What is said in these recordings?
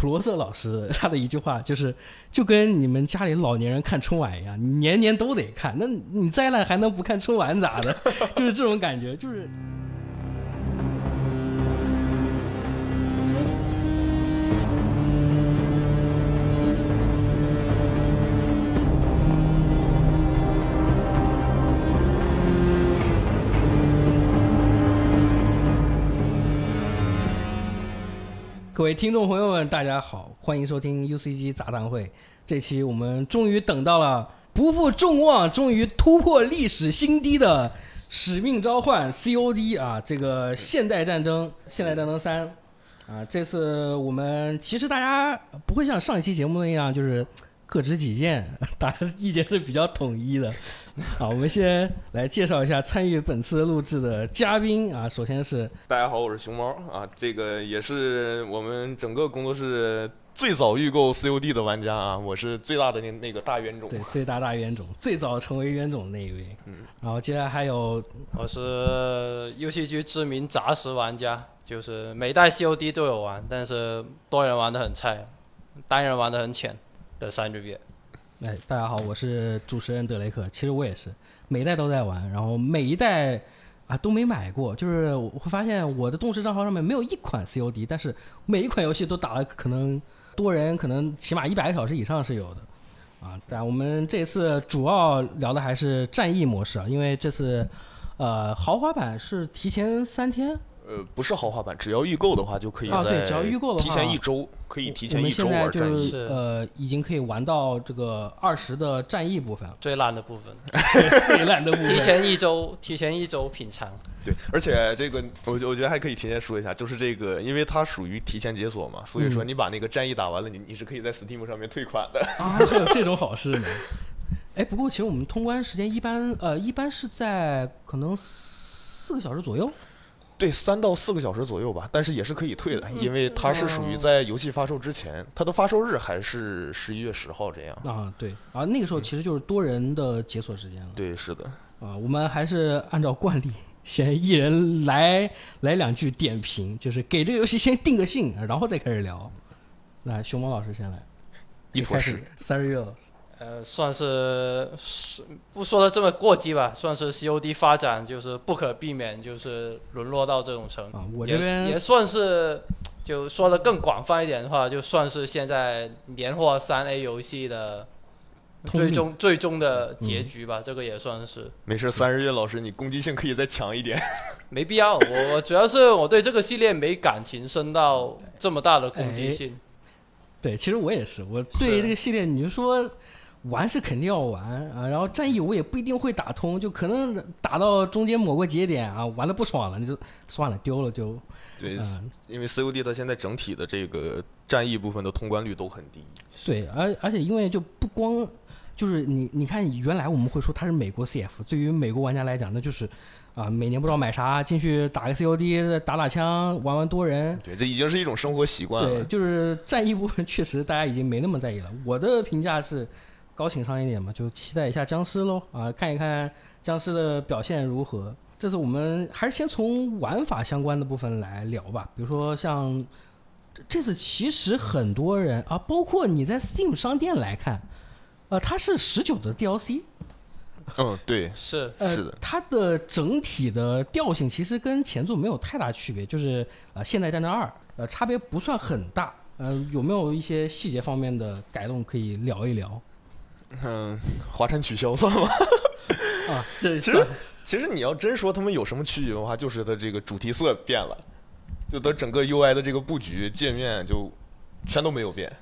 普罗瑟老师 他的一句话，就是就跟你们家里老年人看春晚一样，年年都得看，那你再烂还能不看春晚咋的？就是这种感觉，就是。各位听众朋友们，大家好，欢迎收听 UCG 杂谈会。这期我们终于等到了，不负众望，终于突破历史新低的《使命召唤》COD 啊，这个现代战争，现代战争三啊，这次我们其实大家不会像上一期节目那样，就是各执己见，大家意见是比较统一的。好，我们先来介绍一下参与本次录制的嘉宾啊。首先是大家好，我是熊猫啊，这个也是我们整个工作室最早预购 COD 的玩家啊，我是最大的那那个大冤种。对，最大大冤种，最早成为冤种的那一位。嗯，然后接下来还有，我是游戏区知名杂食玩家，就是每代 COD 都有玩，但是多人玩的很菜，单人玩的很浅的三日月。哎，大家好，我是主持人德雷克。其实我也是，每一代都在玩，然后每一代啊都没买过。就是我会发现我的动视账号上面没有一款 COD，但是每一款游戏都打了，可能多人可能起码一百个小时以上是有的。啊，但我们这次主要聊的还是战役模式啊，因为这次呃豪华版是提前三天。呃，不是豪华版，只要预购的话就可以在提前一周可以提前一周玩战役。呃，已经可以玩到这个二十的战役部分，最烂的部分，最烂的部分。提前一周，提前一周品尝。对，而且这个我我觉得还可以提前说一下，就是这个，因为它属于提前解锁嘛，所以说你把那个战役打完了，你你是可以在 Steam 上面退款的。啊，还有这种好事呢？哎，不过其实我们通关时间一般，呃，一般是在可能四个小时左右。对，三到四个小时左右吧，但是也是可以退的，因为它是属于在游戏发售之前，它的发售日还是十一月十号这样。啊，对，啊，那个时候其实就是多人的解锁时间了。对，是的。啊，我们还是按照惯例，先一人来来两句点评，就是给这个游戏先定个性，然后再开始聊。来，熊猫老师先来。一坨屎。三日月。呃，算是不说的这么过激吧，算是 COD 发展就是不可避免，就是沦落到这种程度。我这边也算是，就说的更广泛一点的话，就算是现在年货三 A 游戏的最终最终的结局吧，这个也算是。没事，三日月老师，你攻击性可以再强一点。没必要，我主要是我对这个系列没感情深到这么大的攻击性。对，其实我也是，我对这个系列，你就说。玩是肯定要玩啊，然后战役我也不一定会打通，就可能打到中间某个节点啊，玩的不爽了，你就算了，丢了就。对，因为 COD 它现在整体的这个战役部分的通关率都很低。对，而而且因为就不光就是你你看原来我们会说它是美国 CF，对于美国玩家来讲，那就是啊每年不知道买啥进去打个 COD 打打枪玩玩多人。对，这已经是一种生活习惯了。对，就是战役部分确实大家已经没那么在意了。我的评价是。高情商一点嘛，就期待一下僵尸喽啊，看一看僵尸的表现如何。这次我们还是先从玩法相关的部分来聊吧，比如说像这次其实很多人啊，包括你在 Steam 商店来看，呃，它是十九的 DLC。嗯，对，是是的，它的整体的调性其实跟前作没有太大区别，就是呃，现代战争二，呃，差别不算很大。呃，有没有一些细节方面的改动可以聊一聊？嗯，华晨取消算吗？啊，这其实其实你要真说他们有什么区别的话，就是它这个主题色变了，就它整个 UI 的这个布局界面就全都没有变，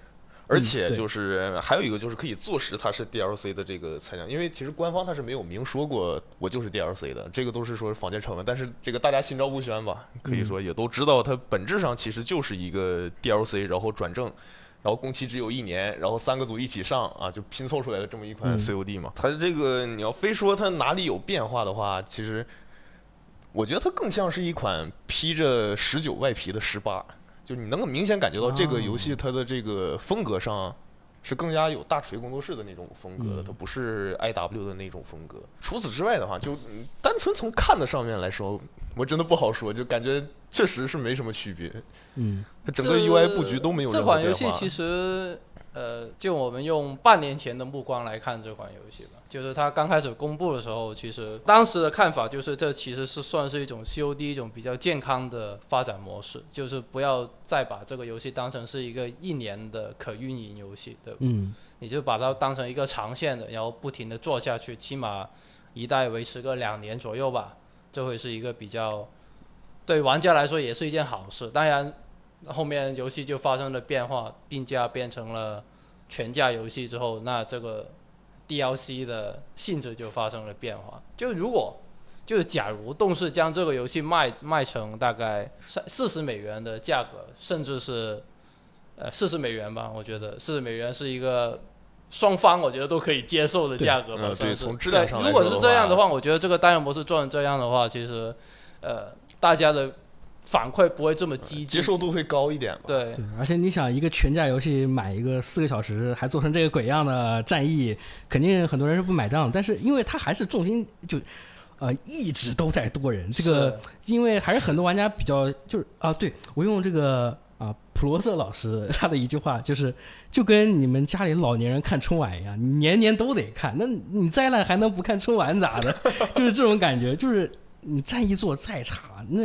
而且就是还有一个就是可以坐实它是 DLC 的这个材料，因为其实官方它是没有明说过我就是 DLC 的，这个都是说坊间传闻，但是这个大家心照不宣吧，可以说也都知道它本质上其实就是一个 DLC，然后转正。然后工期只有一年，然后三个组一起上啊，就拼凑出来的这么一款 COD 嘛。它这个你要非说它哪里有变化的话，其实我觉得它更像是一款披着十九外皮的十八，就你能够明显感觉到这个游戏它的这个风格上是更加有大锤工作室的那种风格的，嗯它不是 I W 的那种风格。除此之外的话，就嗯单纯从看的上面来说，我真的不好说，就感觉确实是没什么区别。嗯它整个 UI 布局都没有这任何变化。款游戏其实，呃，就我们用半年前的目光来看这款游戏吧，就是它刚开始公布的时候，其实当时的看法就是这其实是算是一种 COD 一种比较健康的发展模式，就是不要再把这个游戏当成是一个一年的可运营游戏，对吧？嗯你就把它当成一个长线的，然后不停的做下去，起码一代维持个两年左右吧，这会是一个比较对玩家来说也是一件好事。当然，后面游戏就发生了变化，定价变成了全价游戏之后，那这个 DLC 的性质就发生了变化。就如果就是假如动视将这个游戏卖卖成大概三四十美元的价格，甚至是呃四十美元吧，我觉得四十美元是一个双方我觉得都可以接受的价格吧。嗯对算是从质量上如果是这样的话，我觉得这个单人模式做成这样的话，其实呃大家的反馈不会这么积极。接受度会高一点嘛。对对，而且你想一个全价游戏买一个四个小时，还做成这个鬼样的战役，肯定很多人是不买账。但是因为它还是重心就。呃，一直都在多人，这个因为还是很多玩家比较就是啊，对我用这个啊普罗瑟老师他的一句话就是，就跟你们家里老年人看春晚一样，你年年都得看，那你再烂还能不看春晚咋的？就是这种感觉，就是你战役做再差，那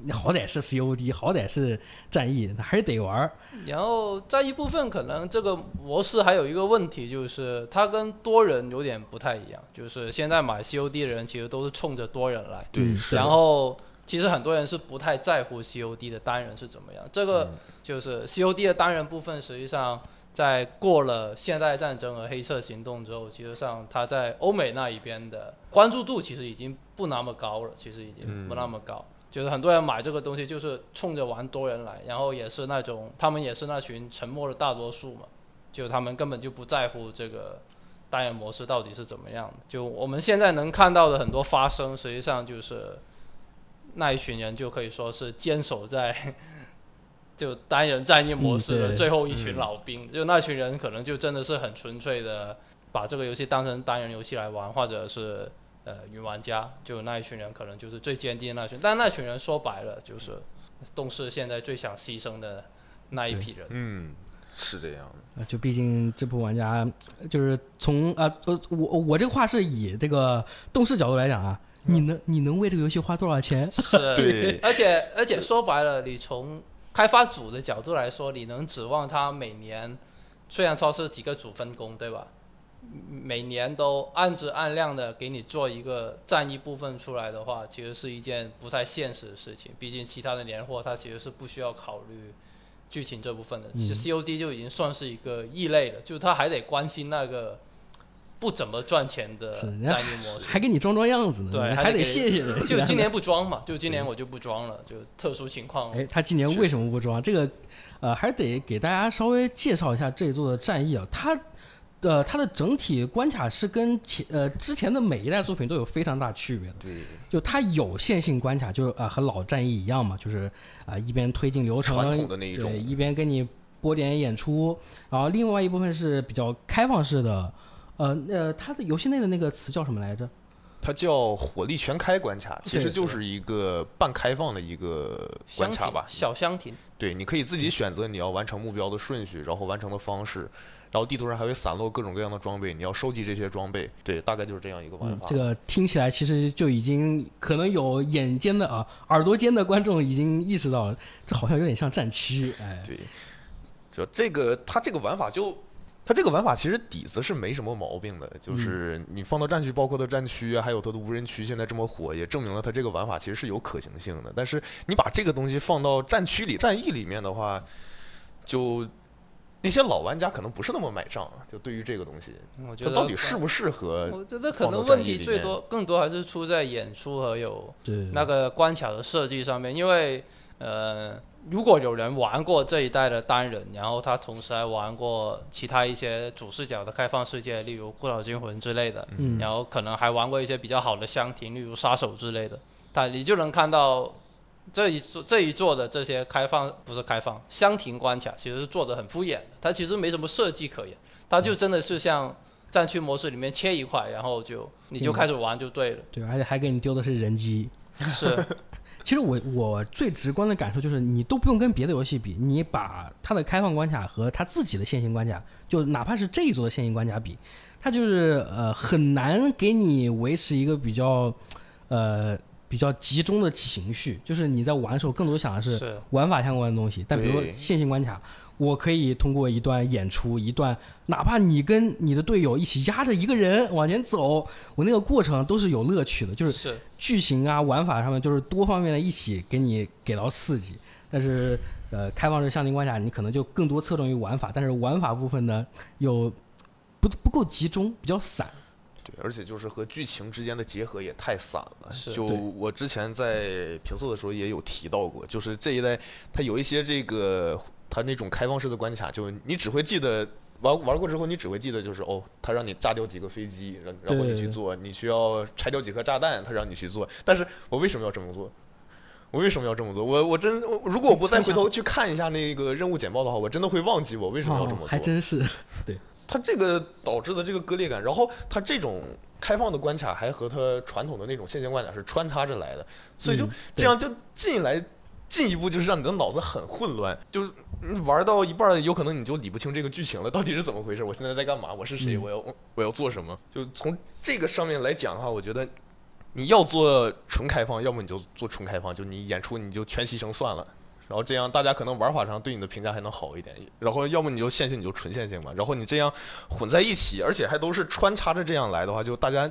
你好歹是 COD，好歹是战役，还是得玩。然后在一部分可能这个模式还有一个问题，就是它跟多人有点不太一样。就是现在买 COD 的人其实都是冲着多人来，嗯对是然后其实很多人是不太在乎 COD 的单人是怎么样。这嗯个就是 COD 的单人部分，实际上在过了现代战争和黑色行动之后，其实上它在欧美那一边的关注度其实已经不那么高了，其实已经不那么高。就是很多人买这个东西就是冲着玩多人来，然后也是那种他们也是那群沉默的大多数嘛，就他们根本就不在乎这个单人模式到底是怎么样的。就我们现在能看到的很多发生，实际上就是那一群人就可以说是坚守在 就单人战役模式的最后一群老兵，就那群人可能就真的是很纯粹的把这个游戏当成单人游戏来玩，或者是呃云玩家，就那一群人可能就是最坚定的那群，但那群人说白了就是动视现在最想牺牲的那一批人。嗯，是这样的。呃就毕竟这部玩家就是从啊呃我我这个话是以这个动视角度来讲啊，你能你能为这个游戏花多少钱？是，对而且而且说白了，你从开发组的角度来说，你能指望他每年，虽然说是几个组分工，对吧？每年都按质按量的给你做一个战役部分出来的话，其实是一件不太现实的事情。毕竟其他的年货它其实是不需要考虑剧情这部分的。其实 COD 就已经算是一个异类了，就是他还得关心那个不怎么赚钱的战役模式。还给你装装样子呢，对还得谢谢人。就今年不装嘛，就今年我就不装了，就特殊情况。哎，他今年为什么不装？这个，呃，还得给大家稍微介绍一下这一座的战役啊。它，呃，它的整体关卡是跟前呃之前的每一代作品都有非常大区别的。对，就它有线性关卡，就是啊、呃和老战役一样嘛，就是啊、一边推进流程，传统的那一种对，一边跟你播点演出，然后另外一部分是比较开放式的。呃呃，它的游戏内的那个词叫什么来着？它叫火力全开关卡，其实就是一个半开放的一个关卡吧。小箱庭，对，你可以自己选择你要完成目标的顺序，然后完成的方式，然后地图上还会散落各种各样的装备，你要收集这些装备。对，大概就是这样一个玩法。，嗯这个听起来其实就已经可能有眼尖的啊耳朵尖的观众已经意识到了，这好像有点像战区，哎，对，就这个它这个玩法就。它这个玩法其实底子是没什么毛病的，就是你放到战区，包括它战区啊，还有它的无人区，现在这么火，也证明了它这个玩法其实是有可行性的。但是你把这个东西放到战区里、战役里面的话，就那些老玩家可能不是那么买账。就对于这个东西，我觉得它到底适不适合？我觉得可能问题最多更多还是出在演出和有对那个关卡的设计上面，因为呃，如果有人玩过这一代的单人，然后他同时还玩过其他一些主视角的开放世界，例如《孤岛惊魂》之类的，嗯然后可能还玩过一些比较好的箱庭，例如《杀手》之类的，他你就能看到这一座这一座的这些开放不是开放箱庭关卡，其实是做的很敷衍的，它其实没什么设计可言，它就真的是像战区模式里面切一块，然后就你就开始玩就对了。对，而且还给你丢的是人机。是，其实我我最直观的感受就是，你都不用跟别的游戏比，你把它的开放关卡和它自己的线性关卡，就哪怕是这一座的线性关卡比，它就是呃很难给你维持一个比较呃比较集中的情绪，就是你在玩的时候更多想的是是玩法相关的东西。但比如说线性关卡，我可以通过一段演出，一段哪怕你跟你的队友一起压着一个人往前走，我那个过程都是有乐趣的，就是是剧情啊、玩法上面就是多方面的一起给你给到刺激。但是呃，开放式向庭关卡你可能就更多侧重于玩法，但是玩法部分呢又不不够集中，比较散。对，而且就是和剧情之间的结合也太散了。是就我之前在评测的时候也有提到过，就是这一代它有一些这个它那种开放式的关卡，就你只会记得。玩玩过之后，你只会记得就是哦，他让你炸掉几个飞机，然然后你去做；你需要拆掉几颗炸弹，他让你去做。但是我为什么要这么做？我为什么要这么做？我我真我如果我不再回头去看一下那个任务简报的话，我真的会忘记我为什么要这么哦，做。还真是。它这个导致的这个割裂感，然后它这种开放的关卡还和它传统的那种线性关卡是穿插着来的，所以就嗯这样就进来。进一步就是让你的脑子很混乱，就是玩到一半儿，有可能你就理不清这个剧情了，到底是怎么回事？我现在在干嘛？我是谁？嗯我要我要做什么？就从这个上面来讲的话，我觉得你要做纯开放，要么你就做纯开放，就你演出你就全牺牲算了。然后这样大家可能玩法上对你的评价还能好一点，然后要么你就线性你就纯线性嘛，然后你这样混在一起，而且还都是穿插着这样来的话，就大家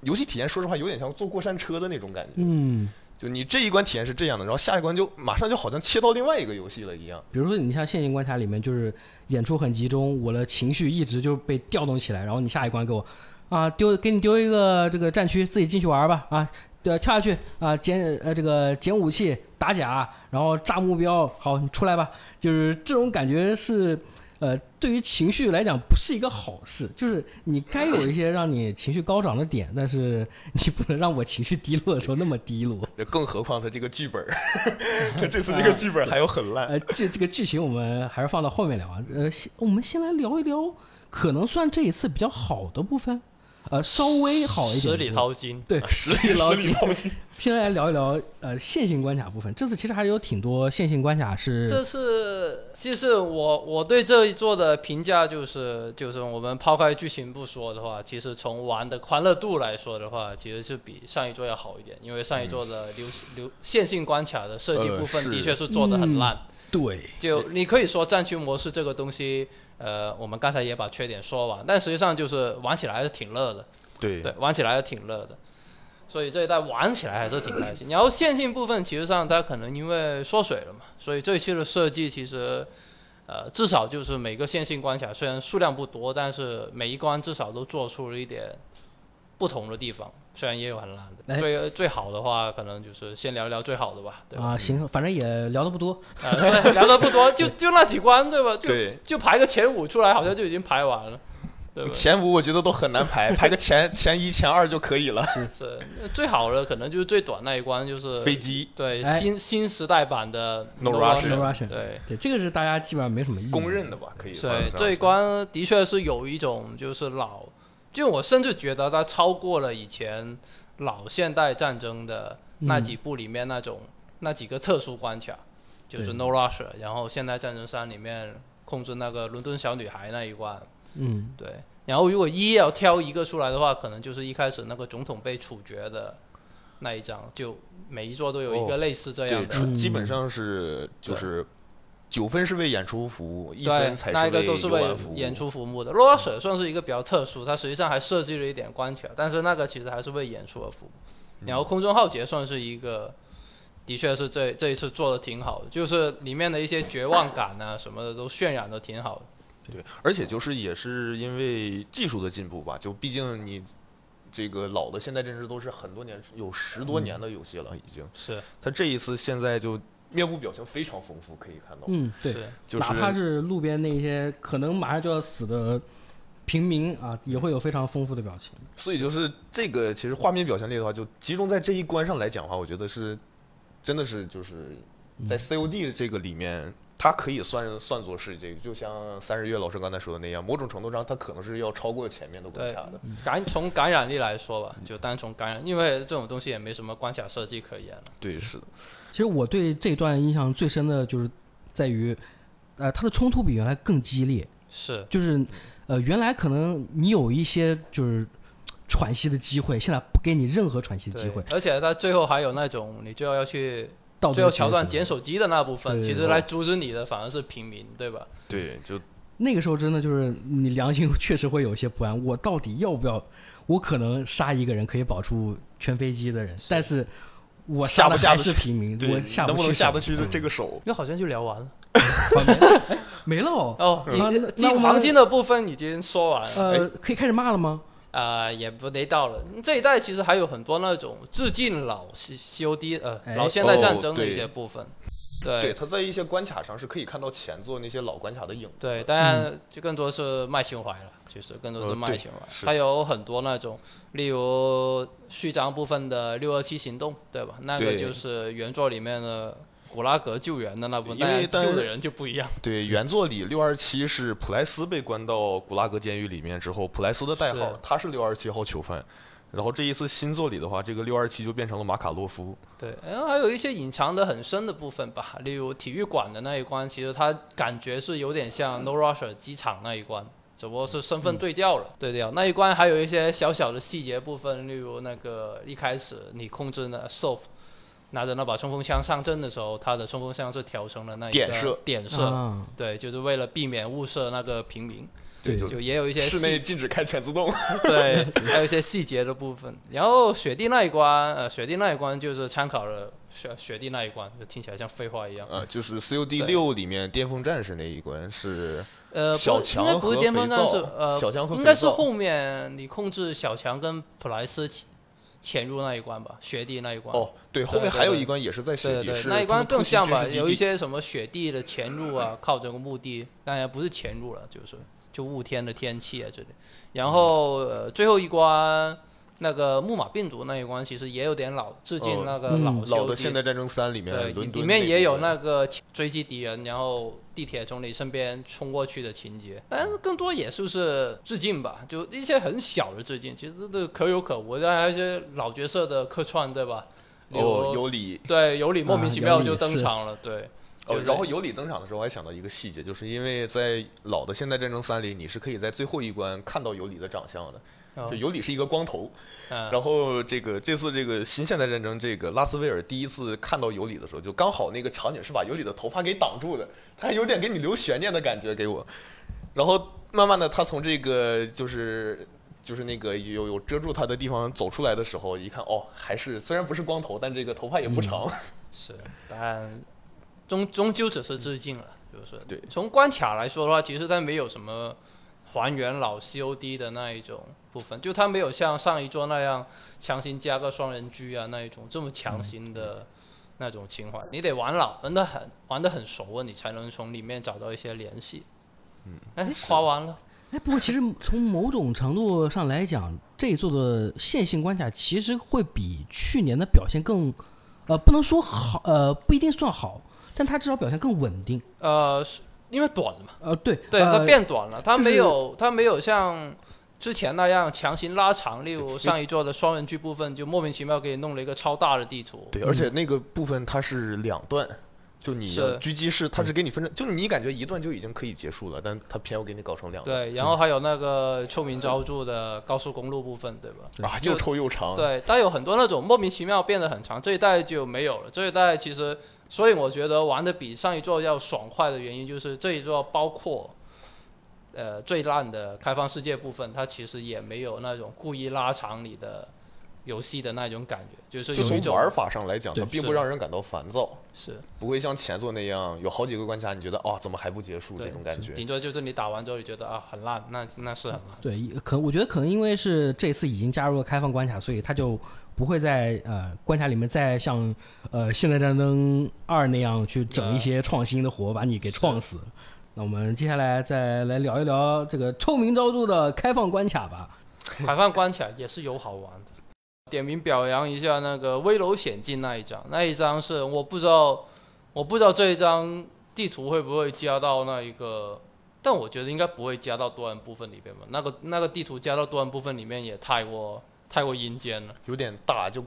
游戏体验说实话有点像坐过山车的那种感觉，嗯，就你这一关体验是这样的，然后下一关就马上就好像切到另外一个游戏了一样。比如说你像线性关卡里面，就是演出很集中，我的情绪一直就被调动起来，然后你下一关给我啊丢给你丢一个这个战区，自己进去玩吧啊，对，跳下去啊捡呃这个捡武器打假，然后炸目标，好你出来吧，就是这种感觉是。呃，对于情绪来讲，不是一个好事。就是你该有一些让你情绪高涨的点，但是你不能让我情绪低落的时候那么低落。这更何况他这个剧本儿，他这次这个剧本儿还有很烂。呃，这这个剧情我们还是放到后面聊啊。呃，先我们先来聊一聊，可能算这一次比较好的部分，呃，稍微好一点。十里淘金。对，十里捞金。十里淘金。先来聊一聊呃线性关卡部分。这次其实还是有挺多线性关卡是这次其实我我对这一座的评价就是就是我们抛开剧情不说的话，其实从玩的欢乐度来说的话，其实是比上一座要好一点，因为上一座的流流线性关卡的设计呃部分的确是做的很烂。对就你可以说战区模式这个东西，呃，我们刚才也把缺点说完，但实际上就是玩起来还是挺乐的。对对，玩起来还是挺乐的。所以这一代玩起来还是挺开心。然后线性部分，其实上它可能因为缩水了嘛，所以这一期的设计其实，呃，至少就是每个线性关卡虽然数量不多，但是每一关至少都做出了一点不同的地方，虽然也有很烂的。哎最最好的话，可能就是先聊聊最好的吧，对吧？啊，行，反正也聊的不多。啊，聊的不多，就就那几关，对吧？就对，就排个前五出来，好像就已经排完了，对吧？前五我觉得都很难排，排个前前一、前二就可以了。是最好的，可能就是最短那一关，就是飞机。对哎。新新时代版的 No Russian Russian No Russian 对。对，这个是大家基本上没什么意义。公认的吧，可以算对这一关的确是有一种就是老，就我甚至觉得它超过了以前老现代战争的那几部里面那种、那几个特殊关卡，就是 No Russia，然后现代战争三里面控制那个伦敦小女孩那一关，嗯，对。然后如果一要挑一个出来的话，可能就是一开始那个总统被处决的那一张，就每一座都有一个哦类似这样对，的。出基本上是就是九分是为演出服务，一分才，那一个为都是为游玩服务。演出服务的。罗拉舍算是一个比较特殊，它实际上还设计了一点关卡，但是那个其实还是为演出而服务。嗯然后空中浩劫算是一个，的确是这这一次做的挺好的，就是里面的一些绝望感啊什么的都渲染的挺好的。对，而且就是也是因为技术的进步吧，就毕竟你这个老的现代战士都是很多年，有十多年的游戏了，已经。是。他这一次现在就面部表情非常丰富，可以看到，嗯，对，就是哪怕是路边那些可能马上就要死的平民啊，也会有非常丰富的表情。所以就是这个其实画面表现力的话，就集中在这一关上来讲的话，我觉得是真的是就是在 COD 这个里面，它可以算算作是这个，就像三十月老师刚才说的那样，某种程度上它可能是要超过前面的关卡的。感从感染力来说吧，就单从感染，因为这种东西也没什么关卡设计可言了。对，是的，其实我对这段印象最深的就是在于，呃，它的冲突比原来更激烈，是，就是呃，原来可能你有一些就是喘息的机会，现在不给你任何喘息的机会，，而且它最后还有那种你最后要去到最后桥段捡手机的那部分，其实来阻止你的反而是平民，对吧？对，就那个时候真的就是你良心确实会有些不安，我到底要不要？我可能杀一个人可以保住全飞机的人，但是我下杀的还不下得去是平民，我下能不能下得去这个手？因为好像就聊完了 没了哦。哦，那那你金我们黄金的部分已经说完了。呃，可以开始骂了吗？啊、也不得到了。这一代其实还有很多那种致敬老 C COD 呃、哎老现代战争的一些部分。对，对它在一些关卡上是可以看到前作那些老关卡的影子。对，当然就更多是卖情怀了，就是更多是卖情怀。是它有很多那种，例如序章部分的六二七行动，对吧？那个就是原作里面的古拉格救援的那部分，因为救的人就不一样。对，原作里六二七是普莱斯被关到古拉格监狱里面之后，普莱斯的代号是他是六二七号囚犯。然后这一次新作里的话，这个六二七就变成了马卡洛夫。对，然后还有一些隐藏的很深的部分吧，例如体育馆的那一关，其实它感觉是有点像 No Russia 机场那一关，只不过是身份对调了，对调。那一关还有一些小小的细节部分，例如那个一开始你控制那 Soap 拿着那把冲锋枪上阵的时候，他的冲锋枪是调成了那一个点射点射，啊，对，就是为了避免误射那个平民，对就就也有一些室内禁止开全自动。对，还有一些细节的部分。然后雪地那一关，呃，雪地那一关就是参考了雪雪地那一关，就听起来像废话一样。呃，就是 COD 对六里面巅峰战士那一关是呃，小是应该强和不是巅峰肥战士皂，呃，小强和应该是后面你控制小强跟普莱斯潜潜入那一关吧，雪地那一关。哦，对，后面还有一关也是在雪地，对那一关更像吧，有一些什么雪地的潜入啊，靠这个墓地，当然不是潜入了，就是就雾天的天气啊之类。然后呃，最后一关那个木马病毒那一关，其实也有点老致敬哦那个嗯老老的现代战争三里面对，伦敦里面也有那个追击敌人，然后地铁从你身边冲过去的情节，但更多也就是致敬吧，就一些很小的致敬，其实都可有可无。当然还有一些老角色的客串，对吧？哦，有理对尤里莫名其妙就登场了，对。哦就，是然后有理登场的时候，我还想到一个细节，就是因为在老的现代战争三里，你是可以在最后一关看到有理的长相的，哦就尤里是一个光头。嗯，然后这个这次这个新现代战争，这个拉斯维尔第一次看到尤里的时候，就刚好那个场景是把尤里的头发给挡住的，他还有点给你留悬念的感觉给我。然后慢慢的，他从这个就是就是那个有有遮住他的地方走出来的时候，一看哦，还是虽然不是光头，但这个头发也不长。是，但终终究只是致敬了，就是对从关卡来说的话，其实他没有什么还原老 COD 的那一种部分，就它没有像上一座那样强行加个双人狙啊那一种这么强行的那种情怀。你得玩老，玩的很玩的很熟了，你才能从里面找到一些联系。嗯，哎，夸完了。哎，不过其实从某种程度上来讲，这一座的线性关卡其实会比去年的表现更，呃，不能说好，呃，不一定算好，但它至少表现更稳定。呃，是因为短了嘛。呃，对，对，它呃变短了，它就是没有，它没有像之前那样强行拉长，例如上一座的双人区部分，就莫名其妙给你弄了一个超大的地图。对，而且那个部分它是两段，就你狙击是它是给你分成，就你感觉一段就已经可以结束了，但它偏要给你搞成两段。对，然后还有那个臭名昭著的高速公路部分，对吧？啊，又臭又长。对，但有很多那种莫名其妙变得很长，这一代就没有了。这一代其实，所以我觉得玩的比上一座要爽快的原因，就是这一座包括。呃，最烂的开放世界部分，它其实也没有那种故意拉长你的游戏的那种感觉，就是就从玩法上来讲，它并不让人感到烦躁，是不会像前作那样有好几个关卡，你觉得哦怎么还不结束这种感觉。顶多就是你打完之后你觉得啊很烂，那那是很烂。对，可我觉得可能因为是这次已经加入了开放关卡，所以它就不会在呃关卡里面再像呃《现代战争二》那样去整一些创新的活，把你给创死。那我们接下来再来聊一聊这个臭名昭著的开放关卡吧。开放关卡也是有好玩的。点名表扬一下那个危楼险境那一张，那一张是我不知道，我不知道这一张地图会不会加到那一个，但我觉得应该不会加到多人部分里边吧。那个那个地图加到多人部分里面也太过太过阴间了。有点大，就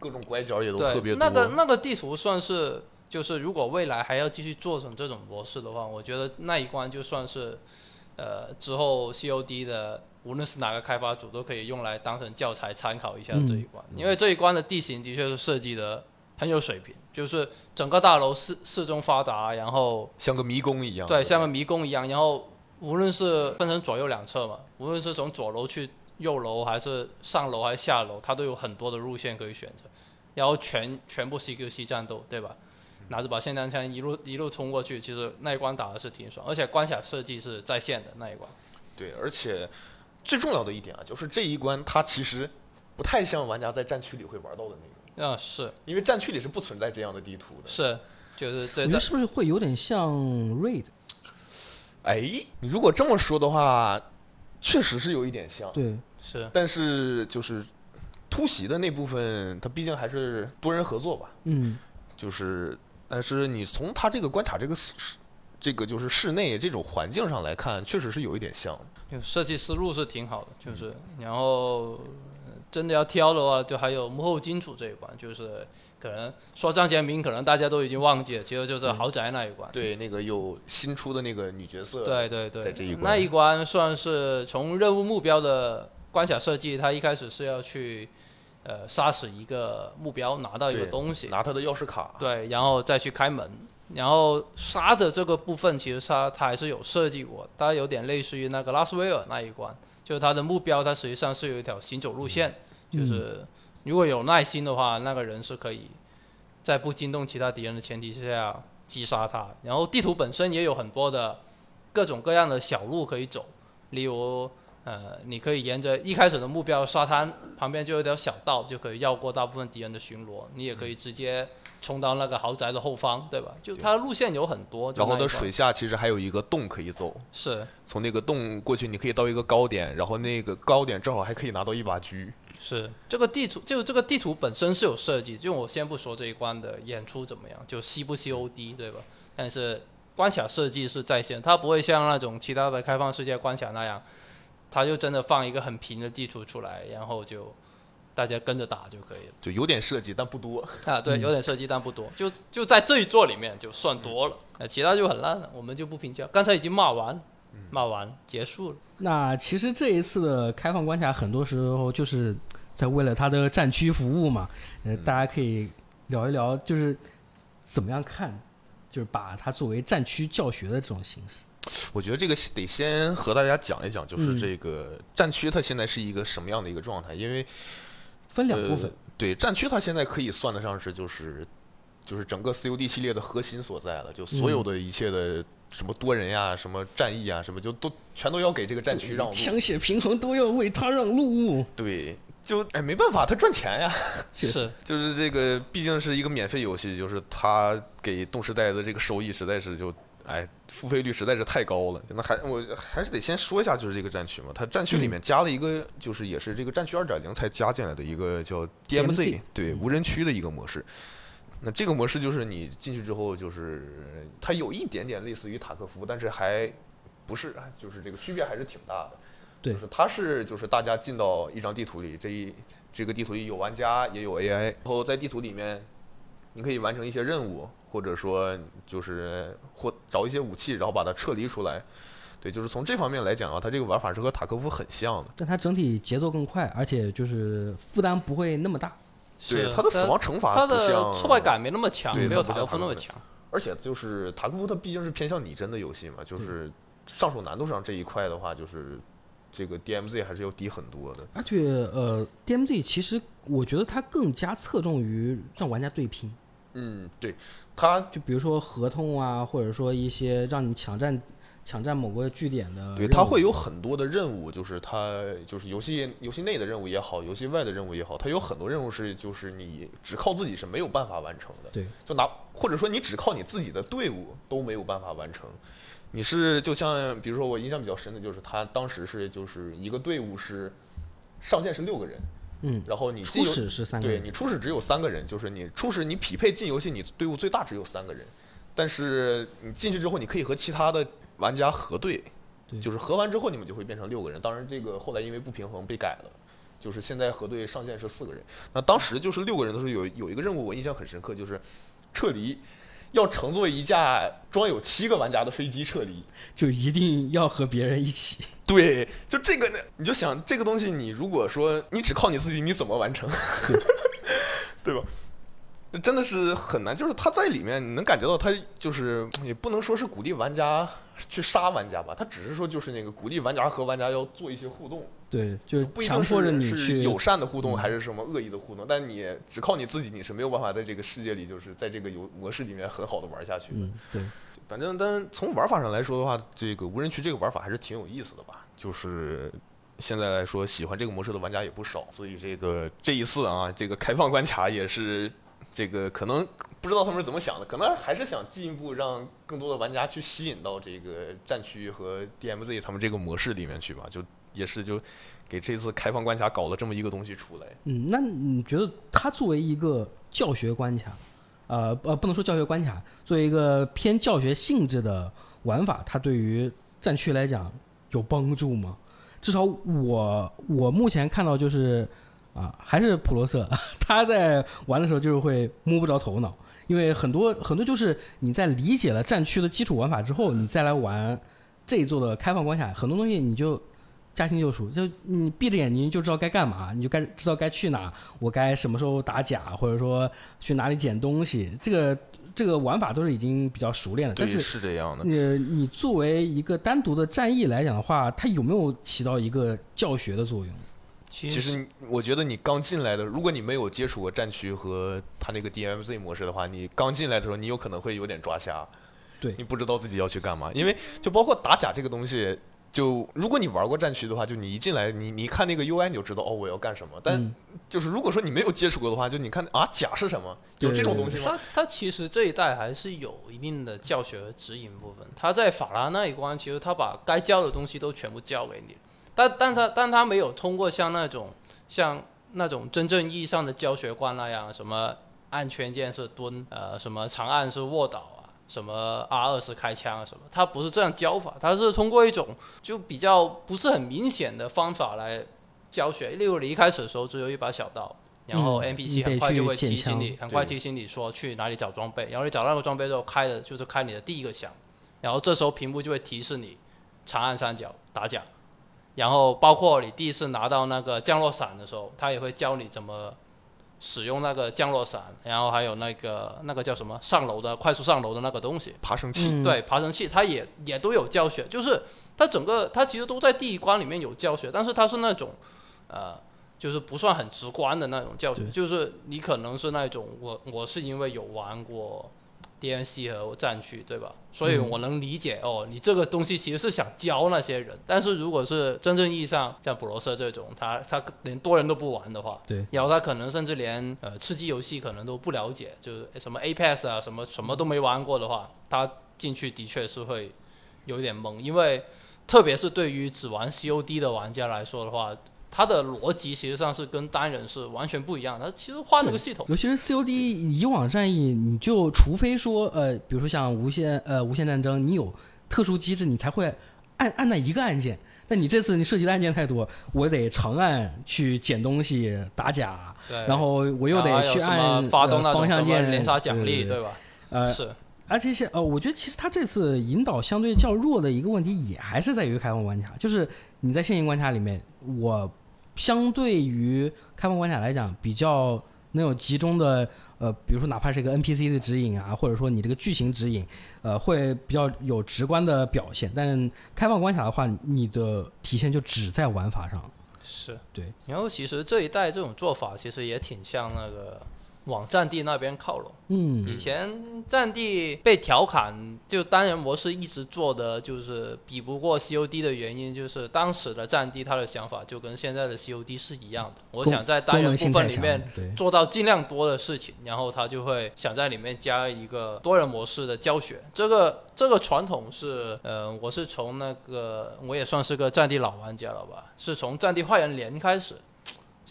各种拐角也都，特别多。那个那个地图算是，就是如果未来还要继续做成这种模式的话，我觉得那一关就算是，呃，之后 COD 的无论是哪个开发组都可以用来当成教材参考一下这一关，因为这一关的地形的确是设计的很有水平，就是整个大楼四四中发达，然后像个迷宫一样。对，像个迷宫一样，然后无论是分成左右两侧嘛，无论是从左楼去右楼，还是上楼还是下楼，它都有很多的路线可以选择，然后全全部 CQC 战斗，对吧？拿着把霰弹枪一路一路冲过去，其实那一关打的是挺爽，而且关卡设计是在线的那一关。对，而且最重要的一点啊，就是这一关它其实不太像玩家在战区里会玩到的那种，啊，是因为战区里是不存在这样的地图的。是，就是这这我觉得是不是会有点像 Raid？哎，你如果这么说的话，确实是有一点像。对，是但是就是突袭的那部分，它毕竟还是多人合作吧。嗯，就是，但是你从它这个关卡这个室这个就是室内这种环境上来看，确实是有一点像。就设计思路是挺好的，就是然后呃真的要挑的话，就还有幕后金主这一关，就是可能说张杰明，可能大家都已经忘记了，其实就是豪宅那一关。对，那个有新出的那个女角色，对对对，在这一关那一关算是从任务目标的关卡设计，他一开始是要去呃杀死一个目标，拿到一个东西，拿他的钥匙卡。对，然后再去开门。然后杀的这个部分，其实它它还是有设计过，它有点类似于那个拉斯维尔那一关，就是它的目标，它实际上是有一条行走路线，嗯就是如果有耐心的话，那个人是可以在不惊动其他敌人的前提下击杀他。然后地图本身也有很多的各种各样的小路可以走，例如呃，你可以沿着一开始的目标沙滩旁边就有条小道，就可以绕过大部分敌人的巡逻。你也可以直接冲到那个豪宅的后方，对吧？就它的路线有很多。然后那一关它水下其实还有一个洞可以走，是从那个洞过去，你可以到一个高点，然后那个高点正好还可以拿到一把狙。是这个地图，就这个地图本身是有设计，就我先不说这一关的演出怎么样，就 C 不 COD 对吧？但是关卡设计是在线，它不会像那种其他的开放世界关卡那样，它就真的放一个很平的地图出来，然后就大家跟着打就可以了。就有点设计，但不多。啊，对，有点设计，但不多，就就在这一座里面就算多了，呃，其他就很烂了，我们就不评价。刚才已经骂完，骂完结束了。那其实这一次的开放关卡，很多时候就是在为了它的战区服务嘛。呃，大家可以聊一聊，就是怎么样看，就是把它作为战区教学的这种形式。我觉得这个得先和大家讲一讲，就是嗯这个战区它现在是一个什么样的一个状态？因为分两部分呃，对，战区它现在可以算得上是就是就是整个 COD 系列的核心所在了，就所有的一切的什么多人呀、什么战役啊、什么就都全都要给这个战区让路。枪械平衡都要为他让路。对，就哎没办法，他赚钱呀。是，就是这个毕竟是一个免费游戏，就是他给动时代的这个收益实在是就哎付费率实在是太高了。那还我还是得先说一下，就是这个战区嘛，它战区里面加了一个，就是也是这个战区二点零才加进来的一个叫 DMZ，DMZ 对无人区的一个模式。那这个模式就是你进去之后，就是它有一点点类似于塔科夫，但是还不是，哎就是这个区别还是挺大的。对就是它是就是大家进到一张地图里，这一这个地图里有玩家也有 AI，然后在地图里面你可以完成一些任务，或者说就是或找一些武器，然后把它撤离出来。对，就是从这方面来讲啊，它这个玩法是和塔科夫很像的。但它整体节奏更快，而且就是负担不会那么大。对，它的死亡惩罚它的挫败感没那么强，对没有塔科夫夫那么强。而且就是塔科夫，它毕竟是偏向拟真的游戏嘛，就是上手难度上这一块的话，就是这个 DMZ 还是要低很多的。而且呃，DMZ 其实我觉得它更加侧重于让玩家对拼，嗯，对，它就比如说合同啊，或者说一些让你抢占抢占某个据点的。对它会有很多的任务，就是它就是游戏游戏内的任务也好，游戏外的任务也好，它有很多任务是就是你只靠自己是没有办法完成的。对，就拿或者说你只靠你自己的队伍都没有办法完成。你是就像比如说我印象比较深的就是他当时是就是一个队伍是上限是六个人，嗯，然后你初进游始是三个人，对你初始只有三个人，就是你初始你匹配进游戏，你队伍最大只有三个人，但是你进去之后，你可以和其他的玩家合队，对就是合完之后你们就会变成六个人。当然，这个后来因为不平衡被改了，就是现在合队上限是四个人。那当时就是六个人的时候，有有一个任务我印象很深刻，就是撤离。要乘坐一架装有七个玩家的飞机撤离，就一定要和别人一起。对，就这个呢，你就想这个东西，你如果说你只靠你自己，你怎么完成？对吧？真的是很难，就是他在里面，你能感觉到他就是也不能说是鼓励玩家去杀玩家吧，他只是说就是那个鼓励玩家和玩家要做一些互动，对，就不一定强迫着是是你去友善的互动嗯还是什么恶意的互动，但你只靠你自己，你是没有办法在这个世界里，就是在这个游模式里面很好的玩下去的。嗯，对，反正，但从玩法上来说的话，这个无人区这个玩法还是挺有意思的吧。就是现在来说，喜欢这个模式的玩家也不少，所以这个这一次啊，这个开放关卡也是这个可能不知道他们是怎么想的，可能还是想进一步让更多的玩家去吸引到这个战区和 DMZ 他们这个模式里面去吧。就也是就给这次开放关卡搞了这么一个东西出来。嗯，那你觉得它作为一个教学关卡，呃呃，不能说教学关卡，作为一个偏教学性质的玩法，它对于战区来讲有帮助吗？至少我我目前看到就是啊，还是普罗瑟 他在玩的时候就是会摸不着头脑，因为很多很多就是你在理解了战区的基础玩法之后，你再来玩这一座的开放关卡，很多东西你就驾轻就熟，就你闭着眼睛就知道该干嘛，你就该知道该去哪，我该什么时候打甲，或者说去哪里捡东西，这个这个玩法都是已经比较熟练了。对，但是是这样的。呃，你作为一个单独的战役来讲的话，它有没有起到一个教学的作用？其其实我觉得你刚进来的，如果你没有接触过战区和它那个 DMZ 模式的话，你刚进来的时候，你有可能会有点抓瞎，对你不知道自己要去干嘛。因为就包括打假这个东西，就如果你玩过战区的话，就你一进来，你你看那个 UI 你就知道哦我要干什么。但嗯就是如果说你没有接触过的话，就你看啊甲是什么，有这种东西吗？它它其实这一代还是有一定的教学和指引部分。他在法拉那一关，其实他把该教的东西都全部教给你，但但他但他没有通过像那种像那种真正意义上的教学观那样，什么按圈键是蹲，呃，什么长按是卧倒啊，什么 R 二是开枪啊什么，他不是这样教法，他是通过一种就比较不是很明显的方法来教学。例如你一开始的时候只有一把小刀。然后嗯 NPC 很快就会提醒你，很快提醒你说去哪里找装备，然后你找到那个装备之后，开的就是开你的第一个箱，然后这时候屏幕就会提示你长按三角打甲，然后包括你第一次拿到那个降落伞的时候，他也会教你怎么使用那个降落伞，然后还有那个那个叫什么上楼的快速上楼的那个东西，爬升器，嗯。对，爬升器。它也也都有教学，就是它整个它其实都在第一关里面有教学，但是它是那种呃，就是不算很直观的那种教学，就是你可能是那种我我是因为有玩过 DNC 和战区，对吧？所以嗯我能理解、哦，你这个东西其实是想教那些人，但是如果是真正意义上像普罗瑟这种，他他连多人都不玩的话，对，然后他可能甚至连呃吃鸡游戏可能都不了解，就是什么 Apex 啊，什么什么都没玩过的话，他进去的确是会有一点懵，因为特别是对于只玩 COD 的玩家来说的话，它的逻辑其实上是跟单人是完全不一样的。它其实换了个系统，尤其是 COD 以往战役，你就除非说呃，比如说像无限呃无限战争，你有特殊机制，你才会按按那一个按键。那你这次你涉及的按键太多，我得长按去捡东西、打甲，对，然后我又得去按发动方向键连杀奖励，对对吧？呃，是，而且是呃，我觉得其实他这次引导相对较弱的一个问题，也还是在于开放关卡，就是你在现行关卡里面，我相对于开放关卡来讲，比较能有集中的呃，比如说哪怕是一个 NPC 的指引啊，或者说你这个剧情指引，呃，会比较有直观的表现。但开放关卡的话，你的体现就只在玩法上。是对。然后其实这一代这种做法其实也挺像那个往战地那边靠拢。嗯以前战地被调侃，就单人模式一直做的就是比不过 COD 的原因，就是当时的战地他的想法就跟现在的 COD 是一样的。我想在单人部分里面做到尽量多的事情，然后他就会想在里面加一个多人模式的教学。这个这个传统是，呃，我是从那个我也算是个战地老玩家了吧，是从战地坏人连开始。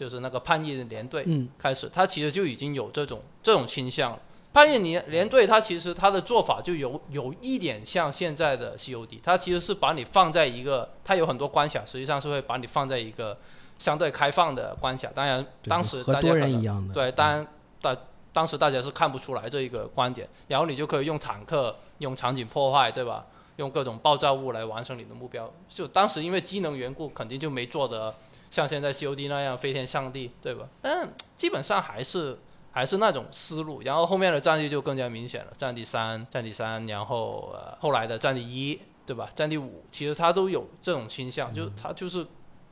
就是那个叛逆连队嗯开始，他其实就已经有这种这种倾向了。叛逆连连队他其实他的做法就有有一点像现在的 COD，他其实是把你放在一个，他有很多关卡，实际上是会把你放在一个相对开放的关卡。当然，当时大家可能人一样的，对，当然大当时大家是看不出来这一个观点，然后你就可以用坦克、用场景破坏，对吧？用各种爆炸物来完成你的目标。就当时因为机能缘故，肯定就没做得像现在 COD 那样飞天上帝，对吧？但基本上还是还是那种思路。然后后面的战地就更加明显了，战地三、战地三，然后呃后来的战地一，对吧？战地五其实它都有这种倾向，就它就是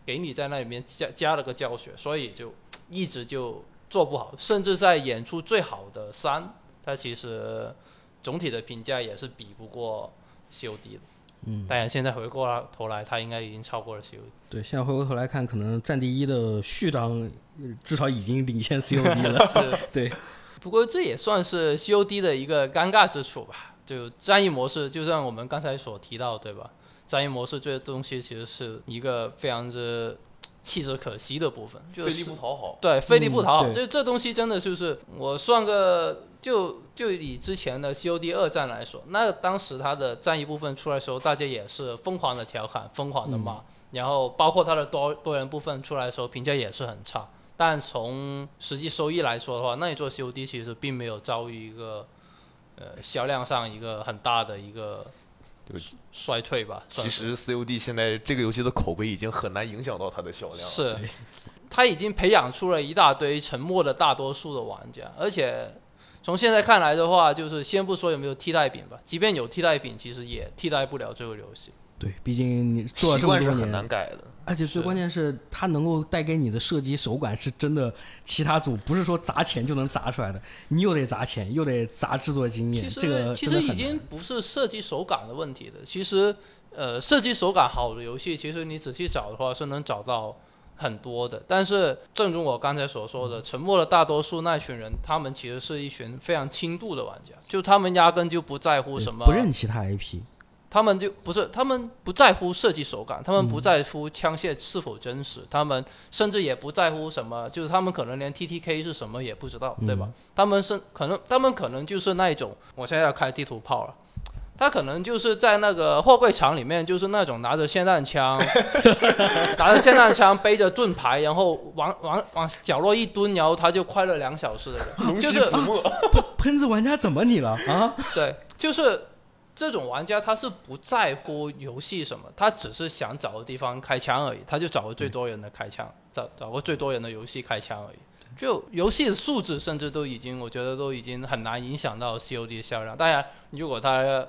给你在那里面加加了个教学，所以就一直就做不好，甚至在演出最好的三，它其实总体的评价也是比不过 COD 的。嗯，当然现在回过头来，他应该已经超过了 COD。对，现在回过头来看，可能战地一的序章呃至少已经领先 COD 了。是，对，不过这也算是 COD 的一个尴尬之处吧。就战役模式，就像我们刚才所提到，对吧？战役模式这东西其实是一个非常之弃之可惜的部分，就费力是不讨好。对，费力不讨好。嗯这这东西真的就是我算个，就就以之前的 COD 二战来说，那当时它的战役部分出来的时候，大家也是疯狂的调侃，疯狂的骂，然后包括它的多多人部分出来的时候，评价也是很差。但从实际收益来说的话，那一座 COD 其实并没有遭遇一个呃销量上一个很大的一个对衰退吧。其实 COD 现在这个游戏的口碑已经很难影响到它的销量了。是，它已经培养出了一大堆沉默的大多数的玩家，而且从现在看来的话，就是先不说有没有替代品吧，即便有替代品，其实也替代不了这个游戏。对，毕竟你做了这么多习惯是很，难改的。而且最关键是它能够带给你的射击手感是真的，其他组不是说砸钱就能砸出来的，你又得砸钱，又得砸制作经验，其实、这个其实已经不是射击手感的问题了，其实呃射击手感好的游戏，其实你仔细找的话是能找到。很多的，但是正如我刚才所说的，沉默的大多数那群人，他们其实是一群非常轻度的玩家，就他们压根就不在乎什么不认其他 IP，他们就不是，他们不在乎射击手感，他们嗯不在乎枪械是否真实，他们甚至也不在乎什么，就是他们可能连 TTK 是什么也不知道，对吧？嗯他们是可能，他们可能就是那一种，我现在要开地图炮了。他可能就是在那个货柜厂里面，就是那种拿着霰弹枪，拿着霰弹枪，背着盾牌，然后往往往角落一蹲，然后他就快乐两小时的人，龙就是息子墨，喷子玩家怎么你了啊？对，就是这种玩家，他是不在乎游戏什么，他只是想找个地方开枪而已，他就找个最多人的开枪，找找个最多人的游戏开枪而已。就游戏的素质，甚至都已经，我觉得都已经很难影响到 COD 的销量。当然，如果他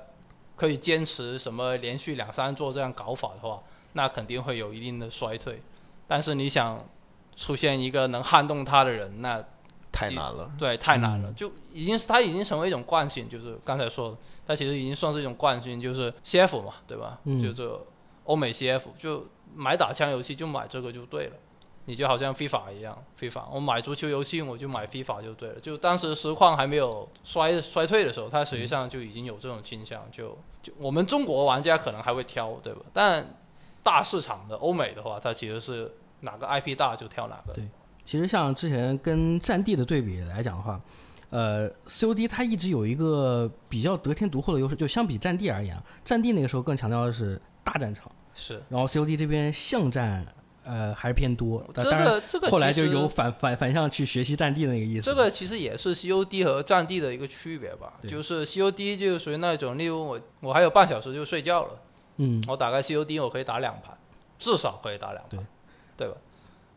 可以坚持什么连续两三座这样搞法的话，那肯定会有一定的衰退。但是你想出现一个能撼动他的人，那太难了。对，太难了，嗯就已经是他已经成为一种惯性，就是刚才说的，他其实已经算是一种惯性，就是 CF 嘛，对吧？嗯就是欧美 CF，就买打枪游戏就买这个就对了。你就好像 FIFA 一样，FIFA 我买足球游戏我就买 FIFA 就对了。就当时实况还没有衰衰退的时候，它实际上就已经有这种倾向。就就我们中国玩家可能还会挑，对吧？但大市场的欧美的话，它其实是哪个 IP 大就挑哪个。对其实像之前跟战地的对比来讲的话，呃，COD 它一直有一个比较得天独厚的优势，就相比战地而言啊，战地那个时候更强调的是大战场，是然后 COD 这边巷战呃还是偏多，这个这个后来就有反反反向去学习战地的那个意思。这个其实也是 COD 和战地的一个区别吧，就是 COD 就属于那种，例如我我还有半小时就睡觉了，嗯，我打开 COD 我可以打两盘，至少可以打两盘，对对吧？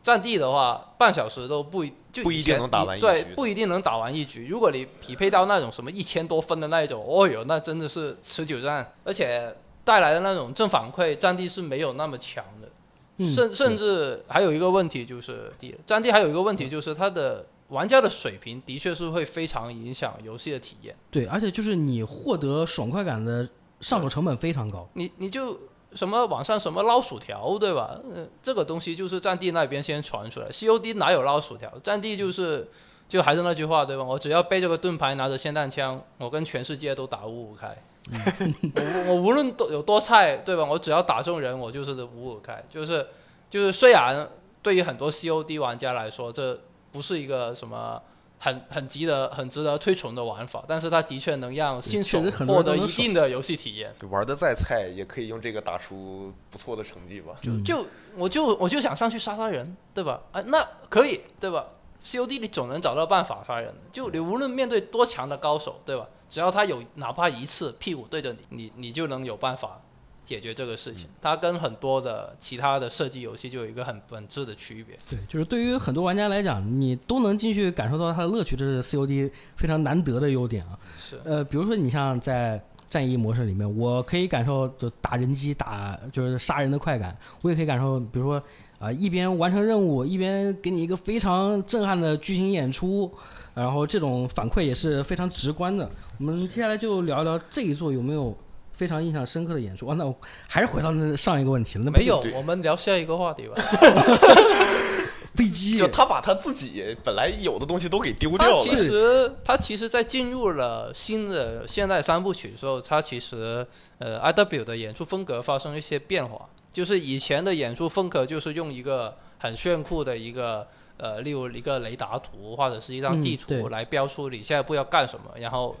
战地的话，半小时都不一就不一定能打完一对局，对不一定能打完一局。如果你匹配到那种什么一千多分的那一种，哦哟，那真的是持久战，而且带来的那种正反馈，战地是没有那么强的。嗯甚甚至还有一个问题就是，地战地还有一个问题就是它的玩家的水平的确是会非常影响游戏的体验。对，而且就是你获得爽快感的上手成本非常高。你你就什么网上什么捞薯条，对吧？呃，这个东西就是战地那边先传出来，COD 哪有捞薯条？战地就是就还是那句话，对吧？我只要背着个盾牌，拿着霰弹枪，我跟全世界都打五五开。我 我无论多有多菜，对吧？我只要打中人，我就是五五开。就是就是虽然对于很多 COD 玩家来说，这不是一个什么很很值得很值得推崇的玩法，但是它的确能让新手获得一定的游戏体验。就玩的再菜，也可以用这个打出不错的成绩吧。就就我就我就想上去杀杀人，对吧？啊，那可以，对吧？COD 你总能找到办法杀人，就你无论面对多强的高手，对吧？只要他有哪怕一次屁股对着你，你你就能有办法解决这个事情。它跟很多的其他的射击游戏就有一个很本质的区别。对，就是对于很多玩家来讲，你都能进去感受到它的乐趣，这是 COD 非常难得的优点啊。是，呃，比如说你像在战役模式里面，我可以感受就打人机打就是杀人的快感，我也可以感受，比如说啊、一边完成任务，一边给你一个非常震撼的剧情演出，然后这种反馈也是非常直观的。我们接下来就聊一聊这一座有没有非常印象深刻的演出啊？那我还是回到那上一个问题了，那没有，我们聊下一个话题吧。飞机就他把他自己本来有的东西都给丢掉了。其实他其实，在进入了新的现代三部曲的时候，他其实呃，IW 的演出风格发生了一些变化。就是以前的演出风格就是用一个很炫酷的一个呃，例如一个雷达图或者是一张嗯地图来标出你下一步要干什么，然后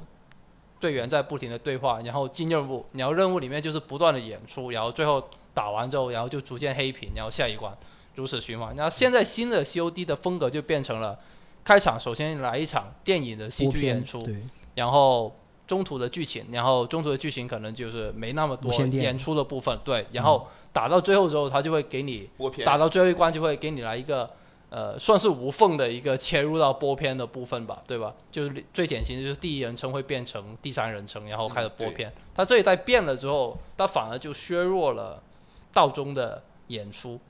队员在不停的对话，然后进任务，然后任务里面就是不断的演出，然后最后打完之后，然后就逐渐黑屏，然后下一关，如此循环。那现在新的 COD 的风格就变成了开场首先来一场电影的戏剧演出，对，然后中途的剧情，然后中途的剧情可能就是没那么多演出的部分，对，然后打到最后之后，他就会给你播片打到最后一关就会给你来一个呃，算是无缝的一个切入到播片的部分吧，对吧？就是最典型的就是第一人称会变成第三人称，然后开始播片。它这一代变了之后，它反而就削弱了道中的演出，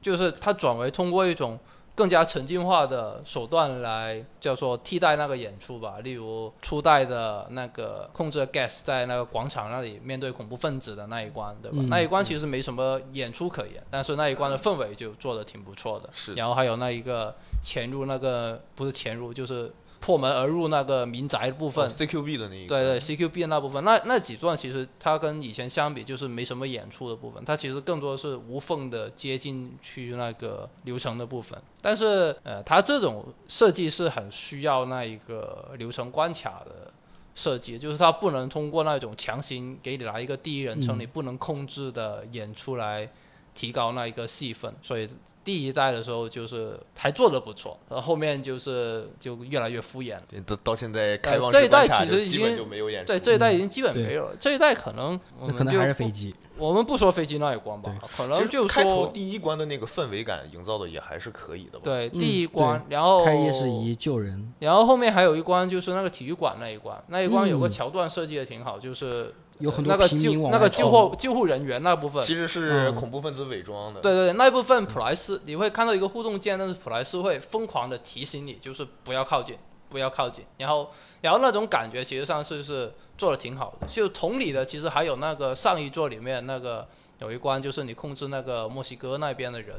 就是它转为通过一种更加沉浸化的手段来叫做替代那个演出吧，例如初代的那个控制 gas 在那个广场那里面对恐怖分子的那一关，对吧？嗯那一关其实没什么演出可言，但是那一关的氛围就做的挺不错的。是然后还有那一个潜入那个不是潜入，就是破门而入那个民宅部分，哦 CQB 的那一个，对对，CQB 的那部分，那那几段其实它跟以前相比就是没什么演出的部分，它其实更多是无缝的接进去那个流程的部分。但是呃，它这种设计是很需要那一个流程关卡的设计，就是它不能通过那种强行给你来一个第一人称嗯。你不能控制的演出来提高那一个戏份，所以第一代的时候就是还做的不错，然后后面就是就越来越敷衍了。对，到到现在开放呃这一代其实已就基本经就没有演出。对，这一代已经基本没有了。这一代可能我们那可能还是飞机。我们不说飞机那一关吧，可能就实开头说第一关的那个氛围感营造的也还是可以的吧？对嗯第一关，然后开业事宜救人，然后后面还有一关就是那个体育馆那一关，那一关有个嗯桥段设计的挺好，就是有很多那个救那个救外冲护救护人员那部分。其实是嗯恐怖分子伪装的。对对对，那一部分普莱斯你会看到一个互动键，但是普莱斯会疯狂的提醒你，就是不要靠近，不要靠近。然后，然后那种感觉其实上是是做的挺好的。就同理的，其实还有那个上一座里面那个有一关，就是你控制那个墨西哥那边的人，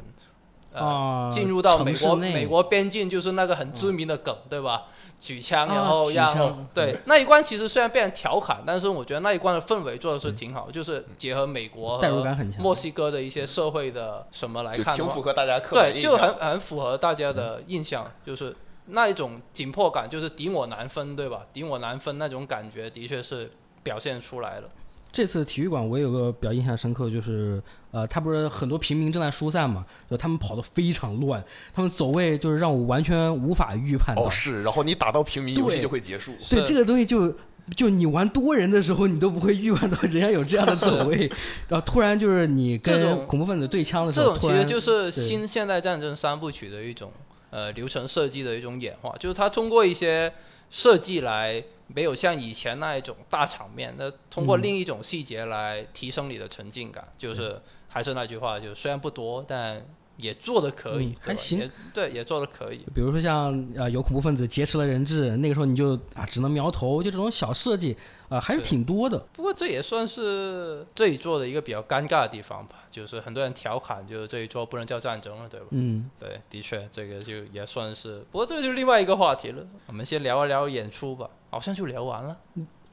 呃，啊，进入到美国美国边境，就是那个很知名的梗，对吧？举枪，啊然后举然后枪对那一关其实虽然被人调侃，但是我觉得那一关的氛围做的是挺好，就是结合美国代入和感很强。墨西哥的一些社会的什么来就挺看的话，符合大家刻板对，就很很符合大家的印象，就是那一种紧迫感，就是敌我难分，对吧？敌我难分那种感觉，的确是表现出来了。这次体育馆我有个比较印象深刻，就是呃，他不是很多平民正在疏散嘛，就他们跑得非常乱，他们走位就是让我完全无法预判到。哦，是，然后你打到平民，游戏就会结束。对这个东西就。就你玩多人的时候，你都不会预判到人家有这样的走位，然后突然就是你这种跟恐怖分子对枪的时候，这种其实就是新现代战争三部曲的一种呃流程设计的一种演化，就是它通过一些设计来没有像以前那一种大场面，那通过嗯另一种细节来提升你的沉浸感。就是还是那句话，就虽然不多，但也做的可以，还行对，也做的可以。比如说像呃有恐怖分子劫持了人质，那个时候你就啊只能瞄头，就这种小设计啊、还是是挺多的。不过这也算是这一座的一个比较尴尬的地方吧，就是很多人调侃，就是这一座不能叫战争了，对吧？嗯，对，的确，这个就也算是，不过这个就是另外一个话题了。我们先聊一聊演出吧，好像就聊完了。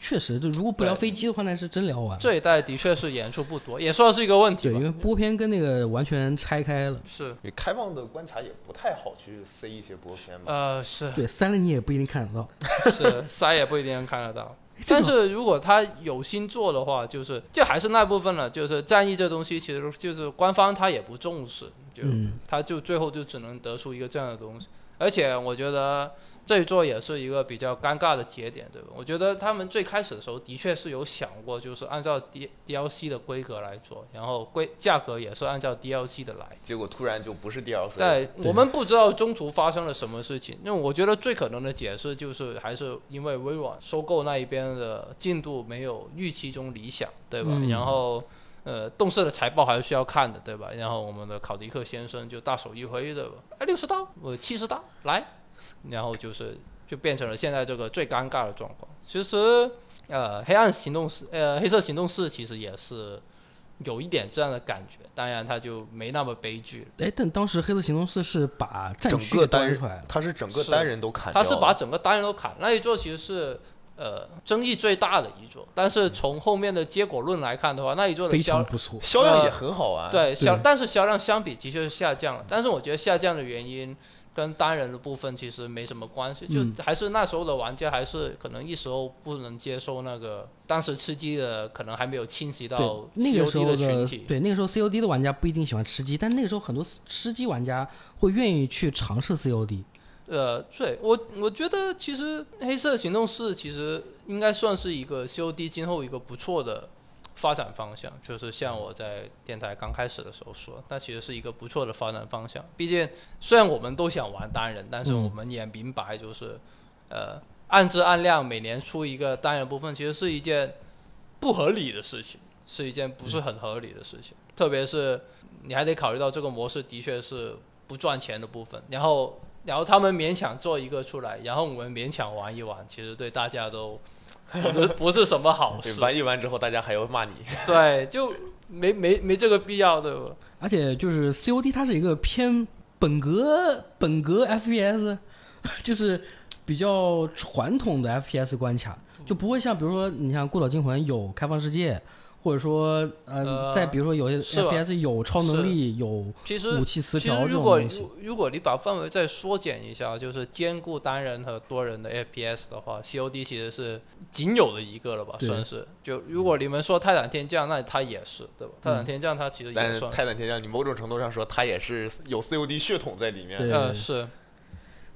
确实，就如果不聊飞机的话，那是真聊完了。这一代的确是演出不多，也算是一个问题对，因。为播片跟那个完全拆开了。是，你开放的观察也不太好去塞一些播片嘛。呃，是对，塞了你也不一定看得到。是，塞也不一定能看得到。但是如果他有心做的话，就是就还是那部分了，就是战役这东西，其实就是官方他也不重视，就、嗯，他就最后就只能得出一个这样的东西。而且我觉得这一座也是一个比较尴尬的节点，对吧？我觉得他们最开始的时候的确是有想过，就是按照 D DLC 的规格来做，然后规价格也是按照 DLC 的来。结果突然就不是 DLC 了。对，我们不知道中途发生了什么事情。因为我觉得最可能的解释就是，还是因为微软收购那一边的进度没有预期中理想，对吧？嗯然后，呃，动视的财报还是需要看的，对吧？然后我们的考迪克先生就大手一挥，的吧？哎，六十刀，我七十刀，来，然后就是就变成了现在这个最尴尬的状况。其实，呃，黑暗行动四，呃，黑色行动四其实也是有一点这样的感觉，当然它就没那么悲剧了。哎，但当时《黑色行动四》是把整个单。他是整个单人都砍掉他。是把整个单人都砍，那一座其实是呃争议最大的一座，但是从后面的结果论来看的话，那一座的销常不错。销量也呃很好啊。对销，但是销量相比的确是下降了，但是我觉得下降的原因。跟单人的部分其实没什么关系，就嗯还是那时候的玩家还是可能一时候不能接受那个当时吃鸡的，可能还没有侵袭对到，那个时候的群体。对那个时候 COD 的玩家不一定喜欢吃鸡，但那个时候很多吃鸡玩家会愿意去尝试 COD。呃，对我我觉得其实黑色行动四其实应该算是一个 COD 今后一个不错的发展方向，就是像我在电台刚开始的时候说，那其实是一个不错的发展方向。毕竟虽然我们都想玩单人，但是嗯我们也明白就是，呃，按质按量每年出一个单人部分，其实是一件不合理的事情，是一件不是很合理的事情。特别是你还得考虑到这个模式的确是不赚钱的部分，然后然后他们勉强做一个出来，然后我们勉强玩一玩，其实对大家都 不是不是什么好对，事。玩一玩之后，大家还要骂你。对，就没没没这个必要，对吧？而且就是 COD 它是一个偏本格本格 FPS，就是比较传统的 FPS 关卡，就不会像比如说你像《孤岛惊魂》有开放世界，或者说呃，呃再比如说有些是吧 FPS 有超能力、有其实武器词条如果种东西。如如果你把范围再缩减一下，就是兼顾单人和多人的 FPS 的话，COD 其实是仅有的一个了吧，算是。就如果你们说泰坦天降，那它也是，对吧？泰坦天降它其实但是也算。泰坦天降，你某种程度上说，它也是有 COD 血统在里面。对呃，是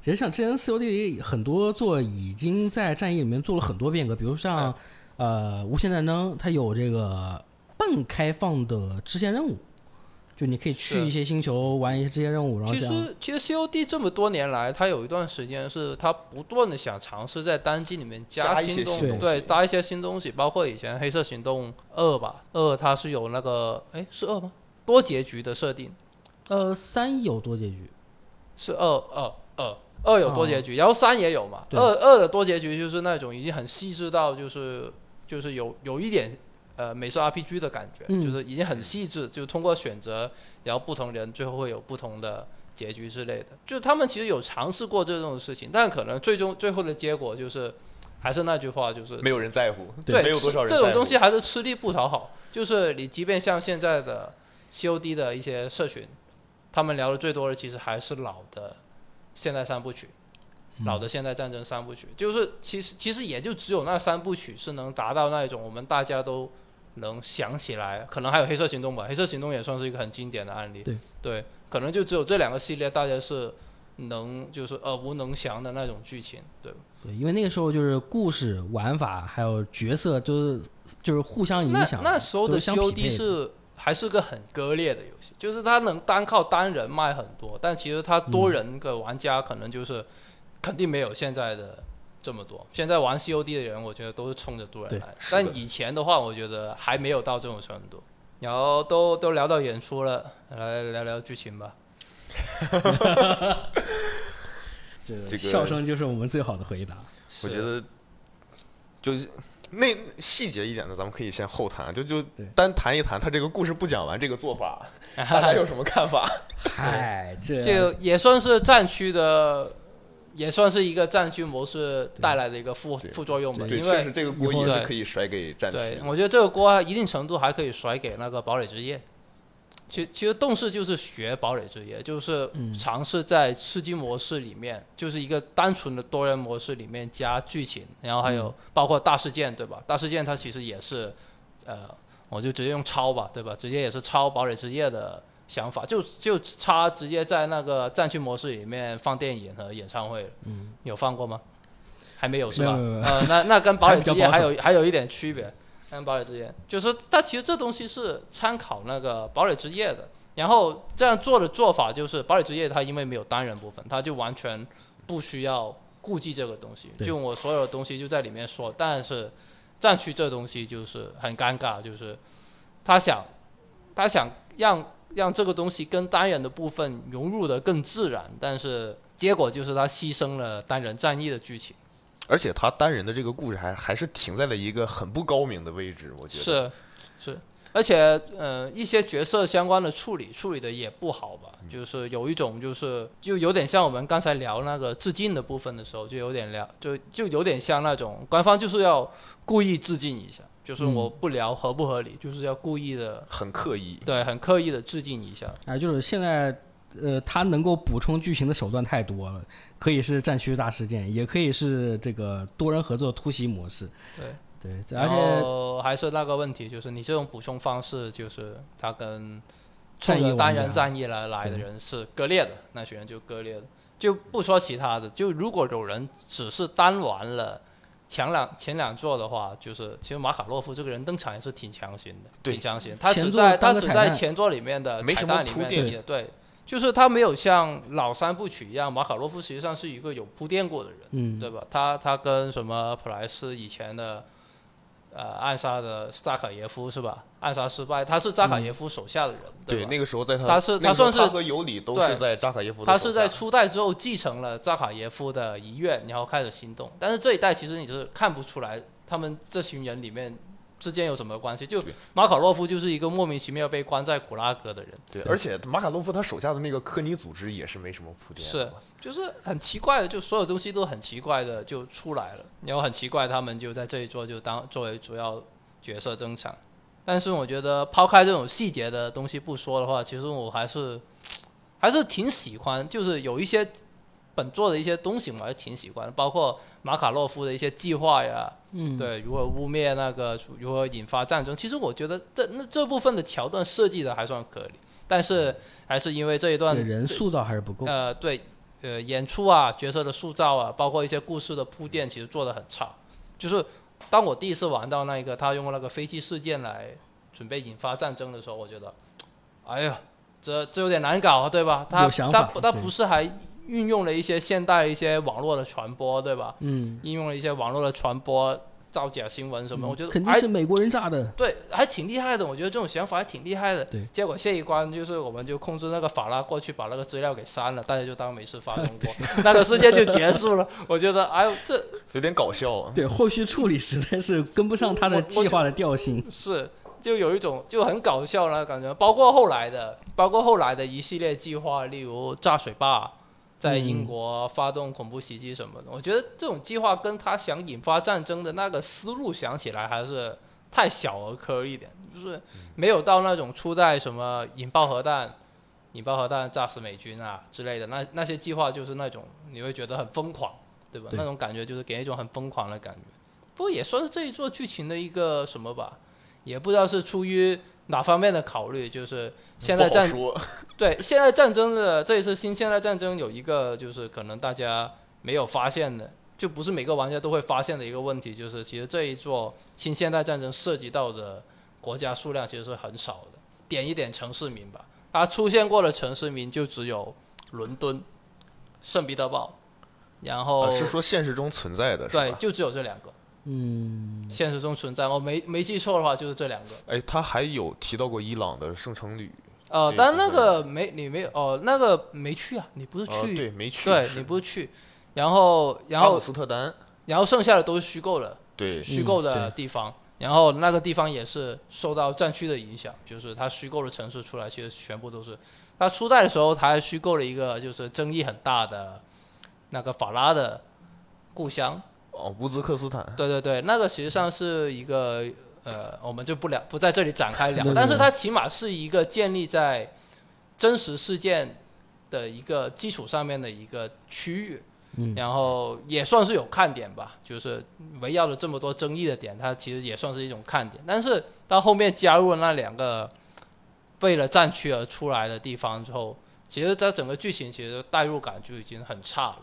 其实像之前 COD 很多做已经在战役里面做了很多变革，比如像、呃无限战争，它有这个半开放的支线任务，就你可以去一些星球玩一些支线任务，然后其实其实 COD 这么多年来，它有一段时间是它不断的想尝试在单机里面加一些新东新东西对，搭一些新东西，包括以前黑色行动二吧，二它是有那个哎是二吗？多结局的设定呃三有多结局，是二二二二有多结局，然后三也有嘛。二二的多结局就是那种已经很细致到就是就是有有一点呃美式 RPG 的感觉，嗯就是已经很细致，就通过选择，然后不同人最后会有不同的结局之类的。就他们其实有尝试过这种事情，但可能最终最后的结果就是还是那句话，就是没有人在乎，对没有多少人。这种东西还是吃力不讨好。就是你即便像现在的 COD 的一些社群，他们聊的最多的其实还是老的现代三部曲，老的现代战争三部曲，就是其实其实也就只有那三部曲是能达到那一种我们大家都能想起来，可能还有黑色行动吧，黑色行动也算是一个很经典的案例。对可能就只有这两个系列大家是能就是耳熟能详的那种剧情，对？对，因为那个时候就是故事、玩法还有角色都是就是互相影响，那时候的都是相匹 COD 是还是个很割裂的游戏，就是它能单靠单人卖很多，但其实它多人的玩家可能就是肯定没有现在的这么多。现在玩 COD 的人，我觉得都是冲着多人来但以前的话，我觉得还没有到这种程度。然后都都聊到演出了，来聊聊剧情吧。这 个这个笑声就是我们最好的回答。我觉得就是那细节一点的，咱们可以先后谈，就就单谈一谈他这个故事不讲完这个做法，大家有什么看法？嗨，这这个也算是战区的也算是一个战区模式带来的一个副副作用吧，对，因为确实这个锅也是可以甩给战对区，。我觉得这个锅一定程度还可以甩给那个堡垒之夜。其其实动视就是学堡垒之夜，就是嗯尝试在吃鸡模式里面，就是一个单纯的多人模式里面加剧情，然后还有包括大事件，对吧？大事件它其实也是，呃，我就直接用抄吧，对吧？直接也是抄堡垒之夜的想法，就就差直接在那个战区模式里面放电影和演唱会了。嗯，有放过吗？还没有是吧？呃，那那跟堡垒之夜还有还有一点区别。跟堡垒之夜，就是它其实这东西是参考那个堡垒之夜的，然后这样做的做法就是堡垒之夜它因为没有单人部分，它就完全不需要顾忌这个东西，就我所有的东西就在里面说，但是战区这东西就是很尴尬，就是他想他想让让这个东西跟单人的部分融入的更自然，但是结果就是他牺牲了单人战役的剧情，而且他单人的这个故事还还是停在了一个很不高明的位置，我觉得。是是，而且呃一些角色相关的处理处理的也不好吧，就是有一种就是就有点像我们刚才聊那个致敬的部分的时候，就有点聊就就有点像那种官方就是要故意致敬一下，就是我不聊合不合理，就是要故意的很刻意。对很刻意的致敬一下。啊，就是现在，呃，他能够补充剧情的手段太多了，可以是战区大事件，也可以是这个多人合作突袭模式。对对，而然且后还是那个问题，就是你这种补充方式，就是他跟冲着单人战役来来的人是割裂的，那群人就割裂的。就不说其他的，就如果有人只是单玩了前两前两座的话，就是其实马卡洛夫这个人登场也是挺强行的，挺强行。他只在他只在前作里面的没什么彩蛋里铺垫面提的，对，就是他没有像老三部曲一样，马卡洛夫实际上是一个有铺垫过的人。嗯，对吧？他他跟什么普莱斯以前的呃暗杀的扎卡耶夫是吧？暗杀失败，他是扎卡耶夫手下的人，对，吧？那个时候在他他是他算是他和尤里都对是在扎卡耶夫的他是在初代之后继承了扎卡耶夫的遗愿，然后开始行动。但是这一代其实你就是看不出来他们这群人里面之间有什么关系。就马卡洛夫就是一个莫名其妙被关在古拉格的人，对，而且马卡洛夫他手下的那个科尼组织也是没什么铺垫是，就是很奇怪的，就所有东西都很奇怪的就出来了，然后很奇怪，他们就在这一桌就当作为主要角色登场。但是我觉得抛开这种细节的东西不说的话，其实我还是还是挺喜欢，就是有一些本作的一些东西我还是挺喜欢的，包括马卡洛夫的一些计划呀，嗯，对，如何污蔑那个，如何引发战争。其实我觉得这那这部分的桥段设计的还算可以，但是还是因为这一段人塑造还是不够。呃，对，呃，演出啊，角色的塑造啊，包括一些故事的铺垫，其实做的很差。就是当我第一次玩到那一个他用那个飞机事件来准备引发战争的时候，我觉得，哎呀，这这有点难搞，对吧？他他他不是还运用了一些现代一些网络的传播，对吧？嗯，应用了一些网络的传播，造假新闻什么，我觉得肯定还是美国人炸的。对，还挺厉害的。我觉得这种想法还挺厉害的。对结果下一关就是我们就控制那个法拉过去把那个资料给删了，大家就当没事发生过，那个事件就结束了。我觉得，哎呦，这有点搞笑啊。对，后续处理实在是跟不上他的计划的调性。是就有一种就很搞笑了感觉。包括后来的，包括后来的一系列计划，例如炸水坝。在英国发动恐怖袭击什么的，我觉得这种计划跟他想引发战争的那个思路想起来还是太小儿科一点，就是没有到那种初代什么引爆核弹、引爆核弹炸死美军啊之类的，那那些计划就是那种你会觉得很疯狂，对吧？对那种感觉就是给人一种很疯狂的感觉。不过也算是这一座剧情的一个什么吧，也不知道是出于哪方面的考虑，就是现在战，对现在战争的这一次新现代战争有一个就是可能大家没有发现的，就不是每个玩家都会发现的一个问题，就是其实这一座新现代战争涉及到的国家数量其实是很少的。点一点城市名吧，它出现过的城市名就只有伦敦、圣彼得堡，然后、啊是说现实中存在的对，就只有这两个。嗯，现实中存在，我没没记错的话就是这两个。哎，他还有提到过伊朗的圣城旅，呃，但那个没你没有哦，那个没去啊，你不是哦，去，对，没去，对你不是去，然后然阿姆后斯特丹，然后剩下的都是虚构的，对，虚构的地方。然后那个地方也是受到战区的影响，就是它虚构的城市出来，其实全部都是。它初代的时候，它还虚构了一个就是争议很大的那个法拉的故乡。哦，乌兹克斯坦。对对对，那个实际上是一个呃，我们就不聊，不在这里展开聊。但是它起码是一个建立在真实事件的一个基础上面的一个区域。嗯然后也算是有看点吧，就是围绕了这么多争议的点，它其实也算是一种看点。但是到后面加入了那两个为了战区而出来的地方之后，其实它整个剧情其实代入感就已经很差了，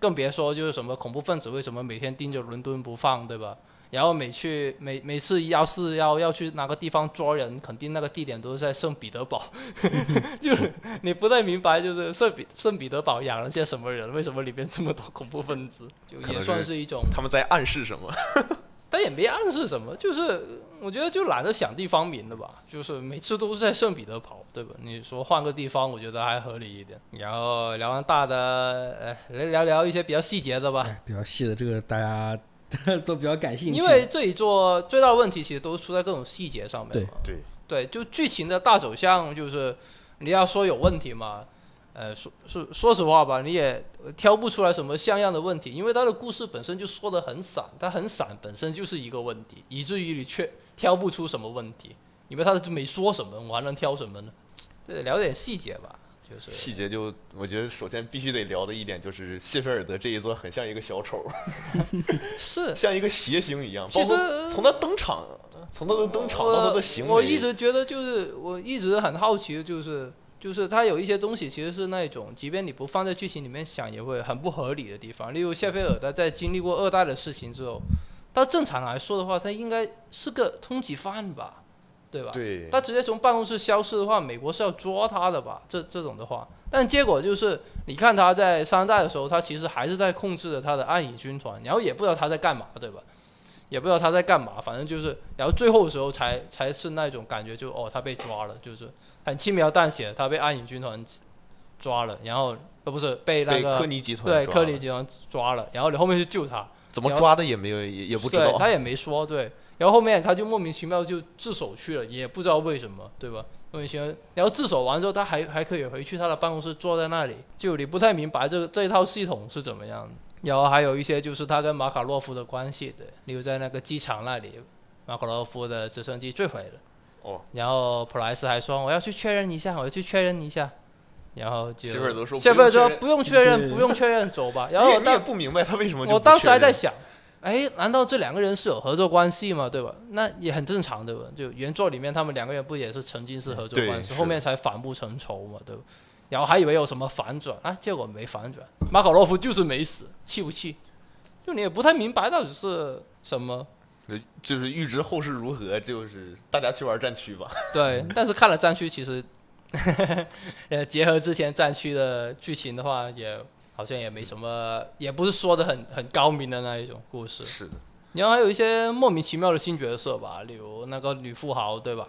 更别说就是什么恐怖分子为什么每天盯着伦敦不放，对吧？然后每去每每次要是要要去哪个地方抓人，肯定那个地点都是在圣彼得堡 就是你不太明白，就是圣彼圣彼得堡养了些什么人，为什么里边这么多恐怖分子，就也算是一种，他们在暗示什么？但也没暗示什么，就是我觉得就懒得想地方名的吧，就是每次都是在圣彼得堡，对吧？你说换个地方，我觉得还合理一点。然后聊完大的，呃，来聊聊一些比较细节的吧。哎，比较细的这个大家 都比较感兴趣，因为这一座最大的问题其实都是出在各种细节上面对嘛。对对，就剧情的大走向，就是你要说有问题嘛，呃，说说说实话吧，你也挑不出来什么像样的问题，因为他的故事本身就说的很散，他很散本身就是一个问题，以至于你却挑不出什么问题，因为他就没说什么，我还能挑什么呢？对，聊点细节吧，就是细节就我觉得首先必须得聊的一点就是谢菲尔德这一座很像一个小丑，是。像一个谐星一样，其实包括从他登场，从他的登场到他的行为，我，我一直觉得就是我一直很好奇的就是就是它有一些东西其实是那种，即便你不放在剧情里面想，也会很不合理的地方。例如谢菲尔德在经历过二代的事情之后，他正常来说的话，他应该是个通缉犯吧，对吧？对他直接从办公室消失的话，美国是要抓他的吧？这这种的话，但结果就是，你看他在三代的时候，他其实还是在控制着他的暗影军团，然后也不知道他在干嘛，对吧？也不知道他在干嘛，反正就是，然后最后的时候才才是那种感觉就，哦，他被抓了，就是很轻描淡写，他被暗影军团抓了，然后呃不是被那被科个尼集团对科尼集团抓了，然后你后面去救他，怎么抓的也没有，也也不知道。他也没说，对。然后后面他就莫名其妙就自首去了，也不知道为什么，对吧？莫名其妙。然后自首完之后，他还还可以回去他的办公室坐在那里，就你不太明白这个这一套系统是怎么样的。然后还有一些就是他跟马卡洛夫的关系，对，例如在那个机场那里，马卡洛夫的直升机坠毁了，哦，然后普莱斯还说我要去确认一下，我要去确认一下。然后就谢菲尔德说谢菲尔德不用确认不用确认，对不用确认，走吧。然后你也不明白他为什么就我当时还在想，哎，难道这两个人是有合作关系吗？对吧？那也很正常，对吧？就原作里面他们两个人不也是曾经是合作关系，后面才反目成仇嘛，对吧？然后还以为有什么反转啊，结果没反转，马可洛夫就是没死，气不气？就你也不太明白到底是什么。就是预知后事如何，就是大家去玩战区吧。对，但是看了战区，其实，呃，结合之前战区的剧情的话，也好像也没什么，也不是说的很很高明的那一种故事。是的，然后还有一些莫名其妙的新角色吧，例如那个女富豪，对吧？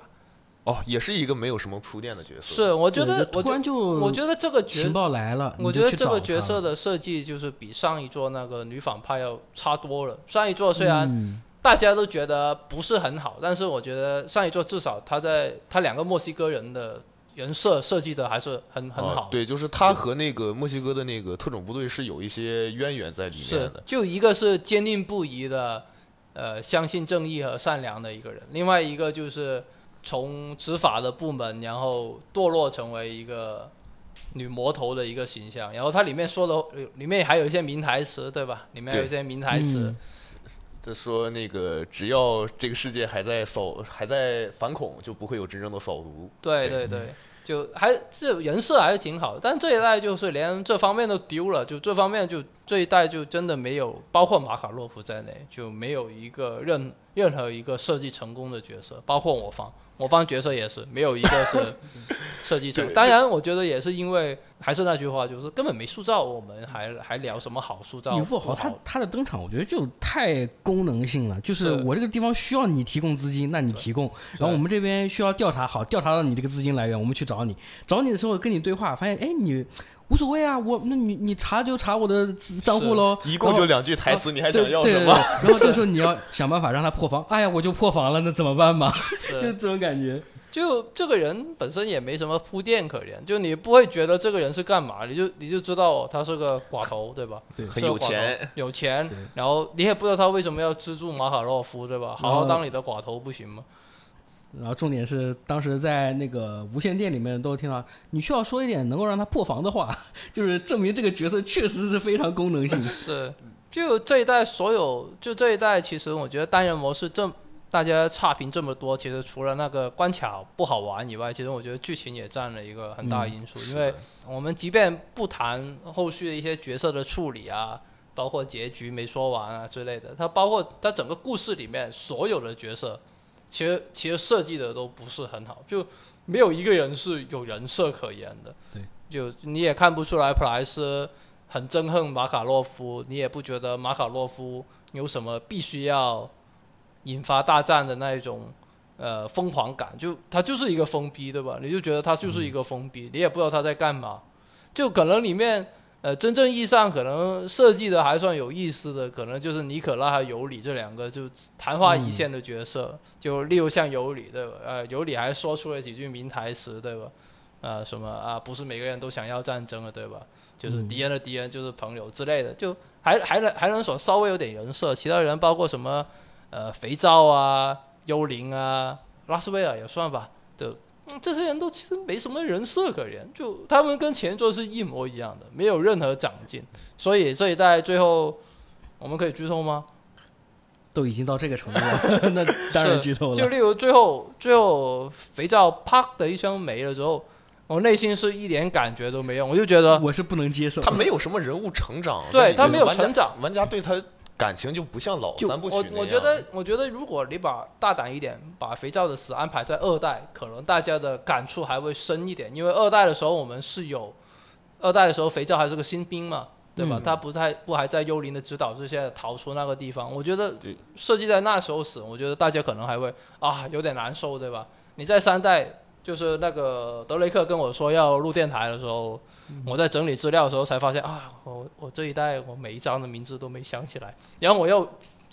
哦，也是一个没有什么铺垫的角色。是，我觉得，突然就我觉得这个角情，报来了，我觉得这个角色的设计就是比上一座那个女反派要差多了。上一座虽然嗯大家都觉得不是很好，但是我觉得上一座至少他在他两个墨西哥人的人设设计的还是很很好。啊对，就是他和那个墨西哥的那个特种部队是有一些渊源在里面是的。，就一个是坚定不移的，呃，相信正义和善良的一个人，另外一个就是从执法的部门，然后堕落成为一个女魔头的一个形象。然后它里面说的，呃里面还有一些名台词，对吧？里面还有一些名台词嗯，就说那个只要这个世界还在扫还在反恐，就不会有真正的扫毒。对对对对，就还这人设还是挺好的，但这一代就是连这方面都丢了，就这方面就这一代就真的没有，包括马卡洛夫在内，就没有一个任任何一个设计成功的角色，包括我方，我方角色也是没有一个是 设计成。当然，我觉得也是因为还是那句话，就是根本没塑造，我们还还聊什么好塑造？女富豪他他的登场，我觉得就太功能性了。就是是我这个地方需要你提供资金，那你提供；然后我们这边需要调查，好调查到你这个资金来源，我们去找你。找你的时候跟你对话，发现哎你无所谓啊，我那你你查就查我的账户喽。一共就两句台词，你还想要什么？对对对然后这时候你要想办法让他破防，哎呀，我就破防了，那怎么办嘛？就这种感感觉。就这个人本身也没什么铺垫可言，就你不会觉得这个人是干嘛，你就你就知道他是个寡头，对吧？对很有钱，有钱，然后你也不知道他为什么要资助马卡洛夫，对吧？好好当你的寡头不行吗？然后重点是，当时在那个无线电里面都听到，你需要说一点能够让他破防的话，就是证明这个角色确实是非常功能性。是，就这一代所有，就这一代，其实我觉得单人模式这大家差评这么多，其实除了那个关卡不好玩以外，其实我觉得剧情也占了一个很大的因素。因为我们即便不谈后续的一些角色的处理啊，包括结局没说完啊之类的，它包括它整个故事里面所有的角色，其实其实设计的都不是很好，就没有一个人是有人设可言的。对，就你也看不出来普莱斯很憎恨马卡洛夫，你也不觉得马卡洛夫有什么必须要引发大战的那一种呃疯狂感，就他就是一个疯逼，对吧？你就觉得他就是一个疯逼，你也不知道他在干嘛，就可能里面。呃，真正意义上可能设计的还算有意思的，可能就是尼可拉和尤里这两个就昙花一现的角色。就例如像尤里，对吧？呃，尤里还说出了几句名台词，对吧？呃，什么啊？不是每个人都想要战争的，对吧？就是敌人的敌人就是朋友之类的，就还还能还能说稍微有点人设。其他人包括什么呃肥皂啊、幽灵啊、拉斯维尔也算吧，就。这些人都其实没什么人设可言，就他们跟前作是一模一样的，没有任何长进。所以这一代最后，我们可以剧透吗？都已经到这个程度了，那当然剧透了。就例如最后，最后肥皂啪的一声没了之后，我内心是一点感觉都没有，我就觉得我是不能接受。他没有什么人物成长，对他没有成长，玩家对他。感情就不像老三部曲我我觉得，我觉得如果你把大胆一点，把肥皂的死安排在二代，可能大家的感触还会深一点。因为二代的时候我们是有，二代的时候肥皂还是个新兵嘛，对吧？他不太不还在幽灵的指导之下逃出那个地方。我觉得设计在那时候死，我觉得大家可能还会啊有点难受，对吧？你在三代，就是那个德雷克跟我说要录电台的时候。我在整理资料的时候才发现啊，我我这一代我每一张的名字都没想起来，然后我又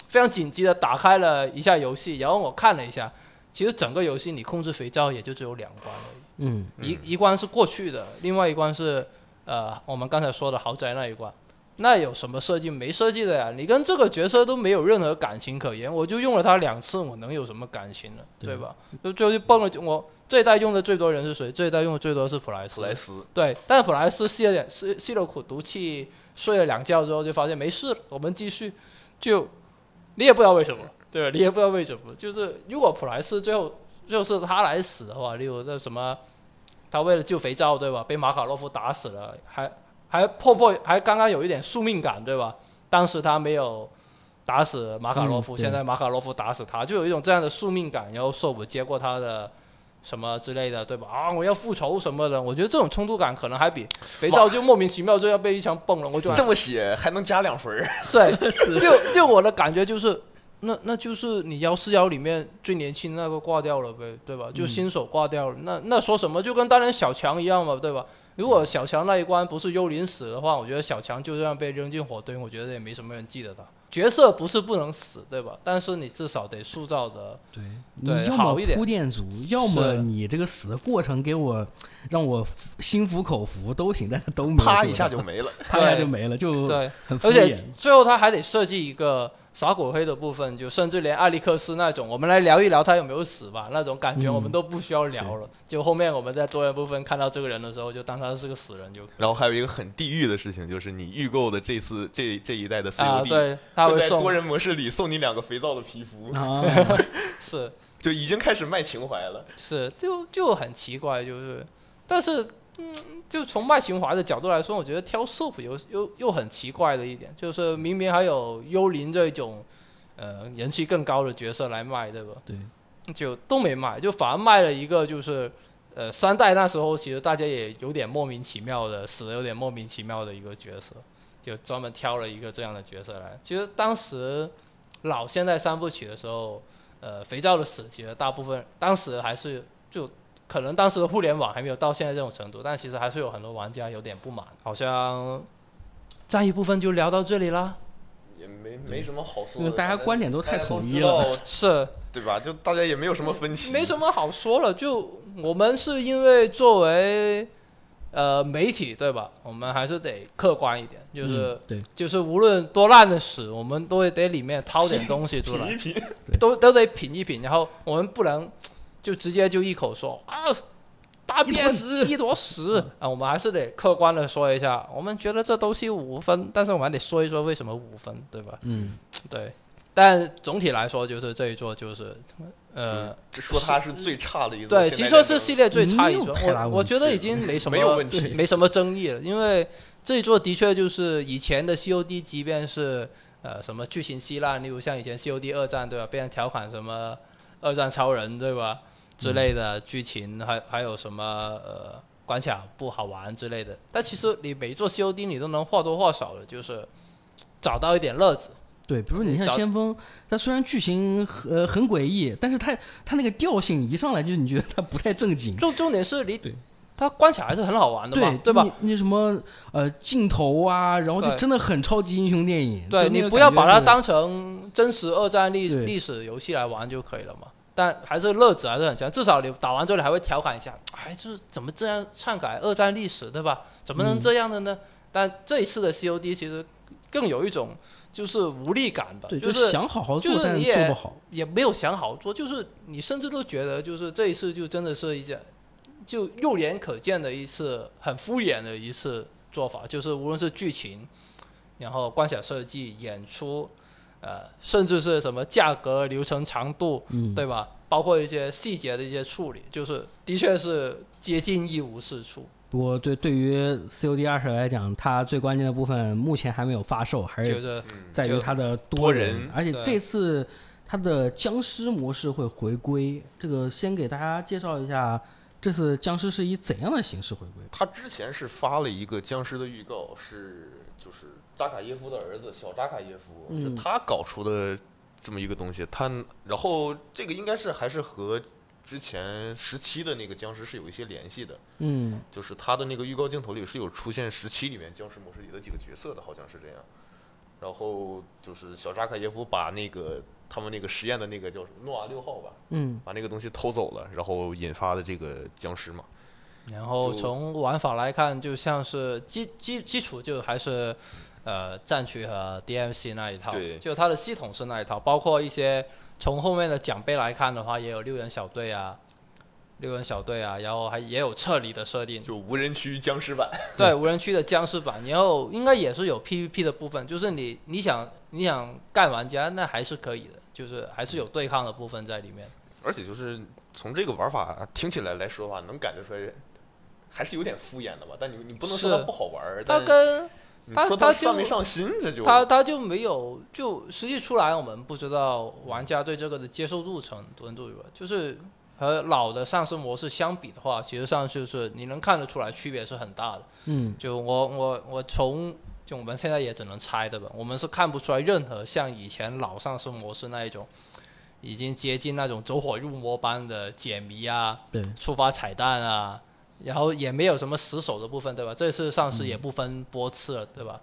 非常紧急的打开了一下游戏，然后我看了一下，其实整个游戏你控制肥皂也就只有两关而已，嗯，一一关是过去的，另外一关是呃我们刚才说的豪宅那一关，那有什么设计没设计的呀？你跟这个角色都没有任何感情可言，我就用了他两次，我能有什么感情呢？对吧？就最后就蹦了我。这一代用的最多人是谁？这一代用的最多是普莱斯。普莱斯对，但是普莱斯吸了点吸吸了苦毒气，睡了两觉之后就发现没事，我们继续。就你也不知道为什么，对吧？你也不知道为什么。就是如果普莱斯最后就是他来死的话，例如这什么，他为了救肥皂，对吧？被马卡洛夫打死了，还还破破还刚刚有一点宿命感，对吧？当时他没有打死马卡洛夫，现在马卡洛夫打死他，就有一种这样的宿命感。然后受我接过他的。什么之类的，对吧？啊，我要复仇什么的，我觉得这种冲突感可能还比 肥皂就莫名其妙就要被一枪崩了，我就这么写还能加两分儿？对，就就我的感觉就是，那那就是你幺四幺里面最年轻那个挂掉了呗，对吧？就新手挂掉了，那那说什么就跟当年小强一样嘛，对吧？如果小强那一关不是幽灵死的话，我觉得小强就这样被扔进火堆，我觉得也没什么人记得他。角色不是不能死，对吧？但是你至少得塑造的对对好一点。铺垫足，要么你这个死的过程给我让我心服口服都行，但是都没啪一下就没了，啪一下就没了，就对，很而且最后他还得设计一个。撒果灰的部分，就甚至连艾利克斯那种，我们来聊一聊他有没有死吧，那种感觉我们都不需要聊了。就后面我们在多人部分看到这个人的时候，就当他是个死人就。然后还有一个很地狱的事情，就是你预购的这次这这一代的 COD，对，他会在多人模式里送你两个肥皂的皮肤，是，就已经开始卖情怀了。是，就就很奇怪，就是，但是。嗯，就从卖情怀的角度来说，我觉得挑 SOP 又又又很奇怪的一点，就是明明还有幽灵这种，呃，人气更高的角色来卖，对吧？对，就都没卖，就反而卖了一个，就是呃，三代那时候其实大家也有点莫名其妙的死的有点莫名其妙的一个角色，就专门挑了一个这样的角色来。其实当时老现代三部曲的时候，呃，肥皂的死其实大部分当时还是就。可能当时的互联网还没有到现在这种程度，但其实还是有很多玩家有点不满。好像这一部分就聊到这里啦。也没没什么好说的，因为大家观点都太统一了是对吧？就大家也没有什么分歧，没什么好说了。就我们是因为作为呃媒体对吧？我们还是得客观一点，就是、嗯对，就是无论多烂的屎，我们都会得里面掏点东西出来品一，品。都都得品一品，然后我们不能就直接就一口说啊。大一便屎一坨屎啊！我们还是得客观的说一下，我们觉得这东西五分，但是我们还得说一说为什么五分，对吧？嗯，对，但总体来说，就是这一座就是，呃，只说它是最差的一座对，现代极射是系列最差一座，我我觉得已经没什么没有问题没什么争议了，因为这一座的确就是以前的 COD，即便是呃什么剧情稀烂，例如像以前 COD 二战对吧，被人调侃什么二战超人对吧之类的剧情，还还有什么呃关卡不好玩之类的，但其实你每一座 COD 你都能或多或少的，就是找到一点乐子。对，比如你像找先锋，它虽然剧情呃很诡异，但是它它那个调性一上来就你觉得它不太正经。重重点是你对它关卡还是很好玩的嘛，对对吧？你？你什么呃镜头啊，然后就真的很超级英雄电影。对你不要把它当成真实二战历历史游戏来玩就可以了嘛。但还是乐子还是很强，至少你打完之后你还会调侃一下，哎，就是怎么这样篡改二战历史，对吧？怎么能嗯这样的呢？但这一次的 COD 其实更有一种就是无力感吧，对，就是想好好做，就是但是你也做不好。也没有想好做，就是你甚至都觉得，就是这一次就真的是一件，就肉眼可见的一次很敷衍的一次做法，就是无论是剧情，然后关卡设计、演出，呃，甚至是什么价格、流程长度，嗯，对吧？包括一些细节的一些处理，就是的确是接近一无是处。不过对对于 COD 二十来讲，它最关键的部分目前还没有发售，还就是是嗯，在于它的多人，人而且这次它的僵尸模式会回归。这个先给大家介绍一下，这次僵尸是以怎样的形式回归？他之前是发了一个僵尸的预告，是就是扎卡耶夫的儿子小扎卡耶夫，嗯是他搞出的这么一个东西。他然后这个应该是还是和之前十七的那个僵尸是有一些联系的，嗯，就是他的那个预告镜头里是有出现十七里面僵尸模式里的几个角色的，好像是这样。然后就是小扎卡耶夫把那个他们那个实验的那个叫什么诺瓦六号吧，嗯，把那个东西偷走了，然后引发的这个僵尸嘛。然后从玩法来看，就像是基基基础就还是呃战区和 DMC 那一套，对就它的系统是那一套，包括一些从后面的奖杯来看的话，也有六人小队啊，六人小队啊，然后还也有撤离的设定，就无人区僵尸版，对无人区的僵尸版，然后应该也是有 PVP 的部分，就是你你想你想干玩家那还是可以的，就是还是有对抗的部分在里面。而且就是从这个玩法听起来来说的话，能感觉出来还是有点敷衍的吧。但你你不能说它不好玩儿，它跟你说它它就上没上心，这就他他就没有，就实际出来，我们不知道玩家对这个的接受度程程度如何。就是和老的上升模式相比的话，其实上就是你能看得出来区别是很大的。嗯，就我我我从就我们现在也只能猜的吧，我们是看不出来任何像以前老上升模式那一种，已经接近那种走火入魔般的解谜啊，对，触发彩蛋啊，然后也没有什么死守的部分，对吧？这次上市也不分波次了，对吧？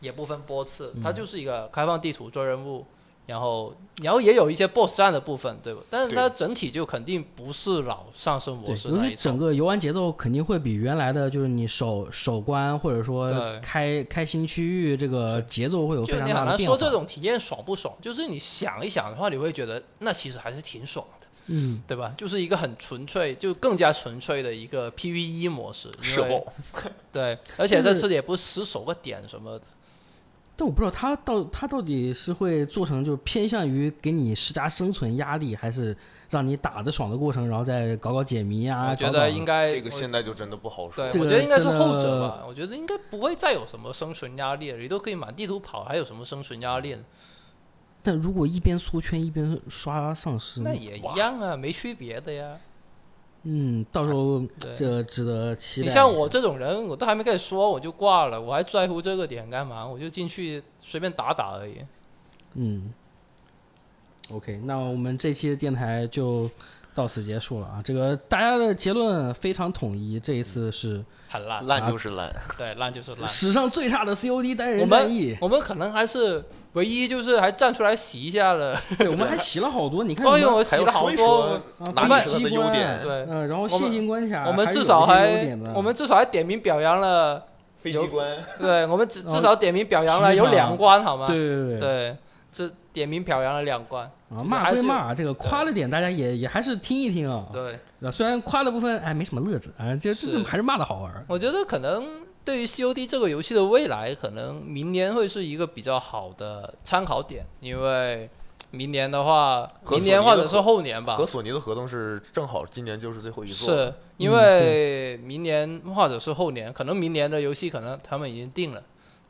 也不分波次，它就是一个开放地图做任务，然后然后也有一些 BOSS 战的部分，对吧？但是它整体就肯定不是老上升模式那一种。其整个游玩节奏肯定会比原来的，就是你守守关或者说开开新区域这个节奏会有非常就你大的说这种体验爽不爽，就是你想一想的话，你会觉得那其实还是挺爽的，嗯，对吧？就是一个很纯粹，就更加纯粹的一个 PVE 模式，因社为爆。对，而且这次也不是死守个点什么的。但我不知道他到他到底是会做成就是偏向于给你施加生存压力，还是让你打的爽的过程，然后再搞搞解谜啊？我觉得应该这个现在就真的不好说对，。我觉得应该是后者吧。我觉得应该不会再有什么生存压力了，你都可以满地图跑，还有什么生存压力呢？但如果一边缩圈一边刷丧尸，那也一样啊，没区别的呀。嗯，到时候这值得期待。你像我，这种人，我都还没开始说我就挂了，我还在乎这个点干嘛？我就进去随便打打而已。嗯，OK，那我们这期的电台就到此结束了啊。这个大家的结论非常统一，这一次是很烂，烂就是烂。对，烂就是烂。史上最差的 COD 单人战役们。我们可能还是唯一就是还站出来洗一下了。对，我们还洗了好多，你看我洗了好多说一说。啊哪里是它的机关优点？对，嗯，然后我线们性关卡，我们至少还我们至少还点名表扬了，飞机关，对我们至哦至少点名表扬了有两关，好吗？对对对对，这点名表扬了两关。啊，骂还是归骂，这个夸的点大家也也还是听一听啊。对，对虽然夸的部分哎没什么乐子啊，这这还是骂的好玩？我觉得可能对于 COD 这个游戏的未来，可能明年会是一个比较好的参考点，因为明年的话，和明年或者是后年吧和，索尼的合同是正好今年就是最后一座。是因为明年或者是后年，可能明年的游戏可能他们已经定了，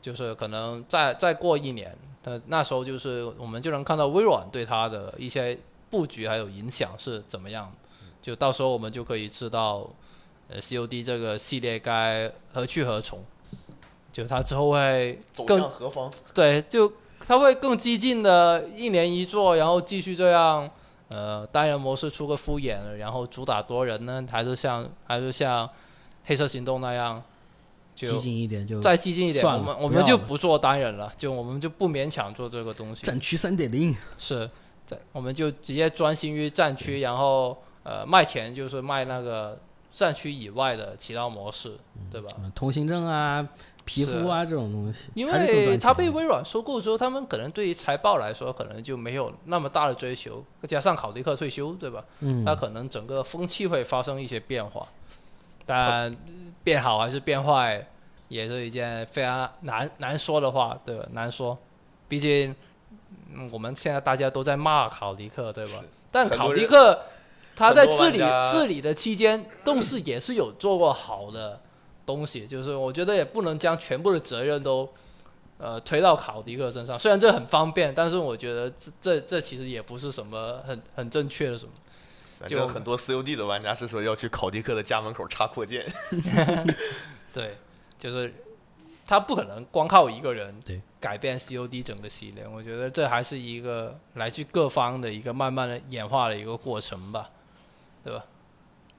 就是可能再再过一年，呃，那时候就是我们就能看到微软对它的一些布局还有影响是怎么样，就到时候我们就可以知道，呃，COD 这个系列该何去何从，就它之后会走更向何方？对，就它会更激进的一年一做，然后继续这样，呃，单人模式出个敷衍，然后主打多人呢，还是像还是像黑色行动那样，就激进一点就再激进一点，我们我们就不做单人了，就我们就不勉强做这个东西，战区三点零，是，在我们就直接专心于战区，然后呃卖钱就是卖那个战区以外的其他模式，对吧？嗯通行证啊、皮肤啊这种东西，因为赚钱。的它被微软收购之后，他们可能对于财报来说，可能就没有那么大的追求，再加上考迪克退休，对吧？嗯。那可能整个风气会发生一些变化，但变好还是变坏，也是一件非常难难说的话，对吧？难说，毕竟、嗯我们现在大家都在骂考迪克，对吧？但考迪克他在治理治理的期间，动视也是有做过好的东西，就是我觉得也不能将全部的责任都呃推到考迪克身上。虽然这很方便，但是我觉得这这这其实也不是什么很很正确的什么。就很多 COD 的玩家是说要去考迪克的家门口插扩建。对，就是他不可能光靠一个人对改变 COD 整个系列，我觉得这还是一个来自各方的一个慢慢的演化的一个过程吧，对吧？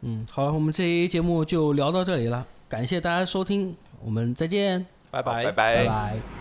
嗯，好了，我们这一节目就聊到这里了，感谢大家收听，我们再见，拜拜拜拜拜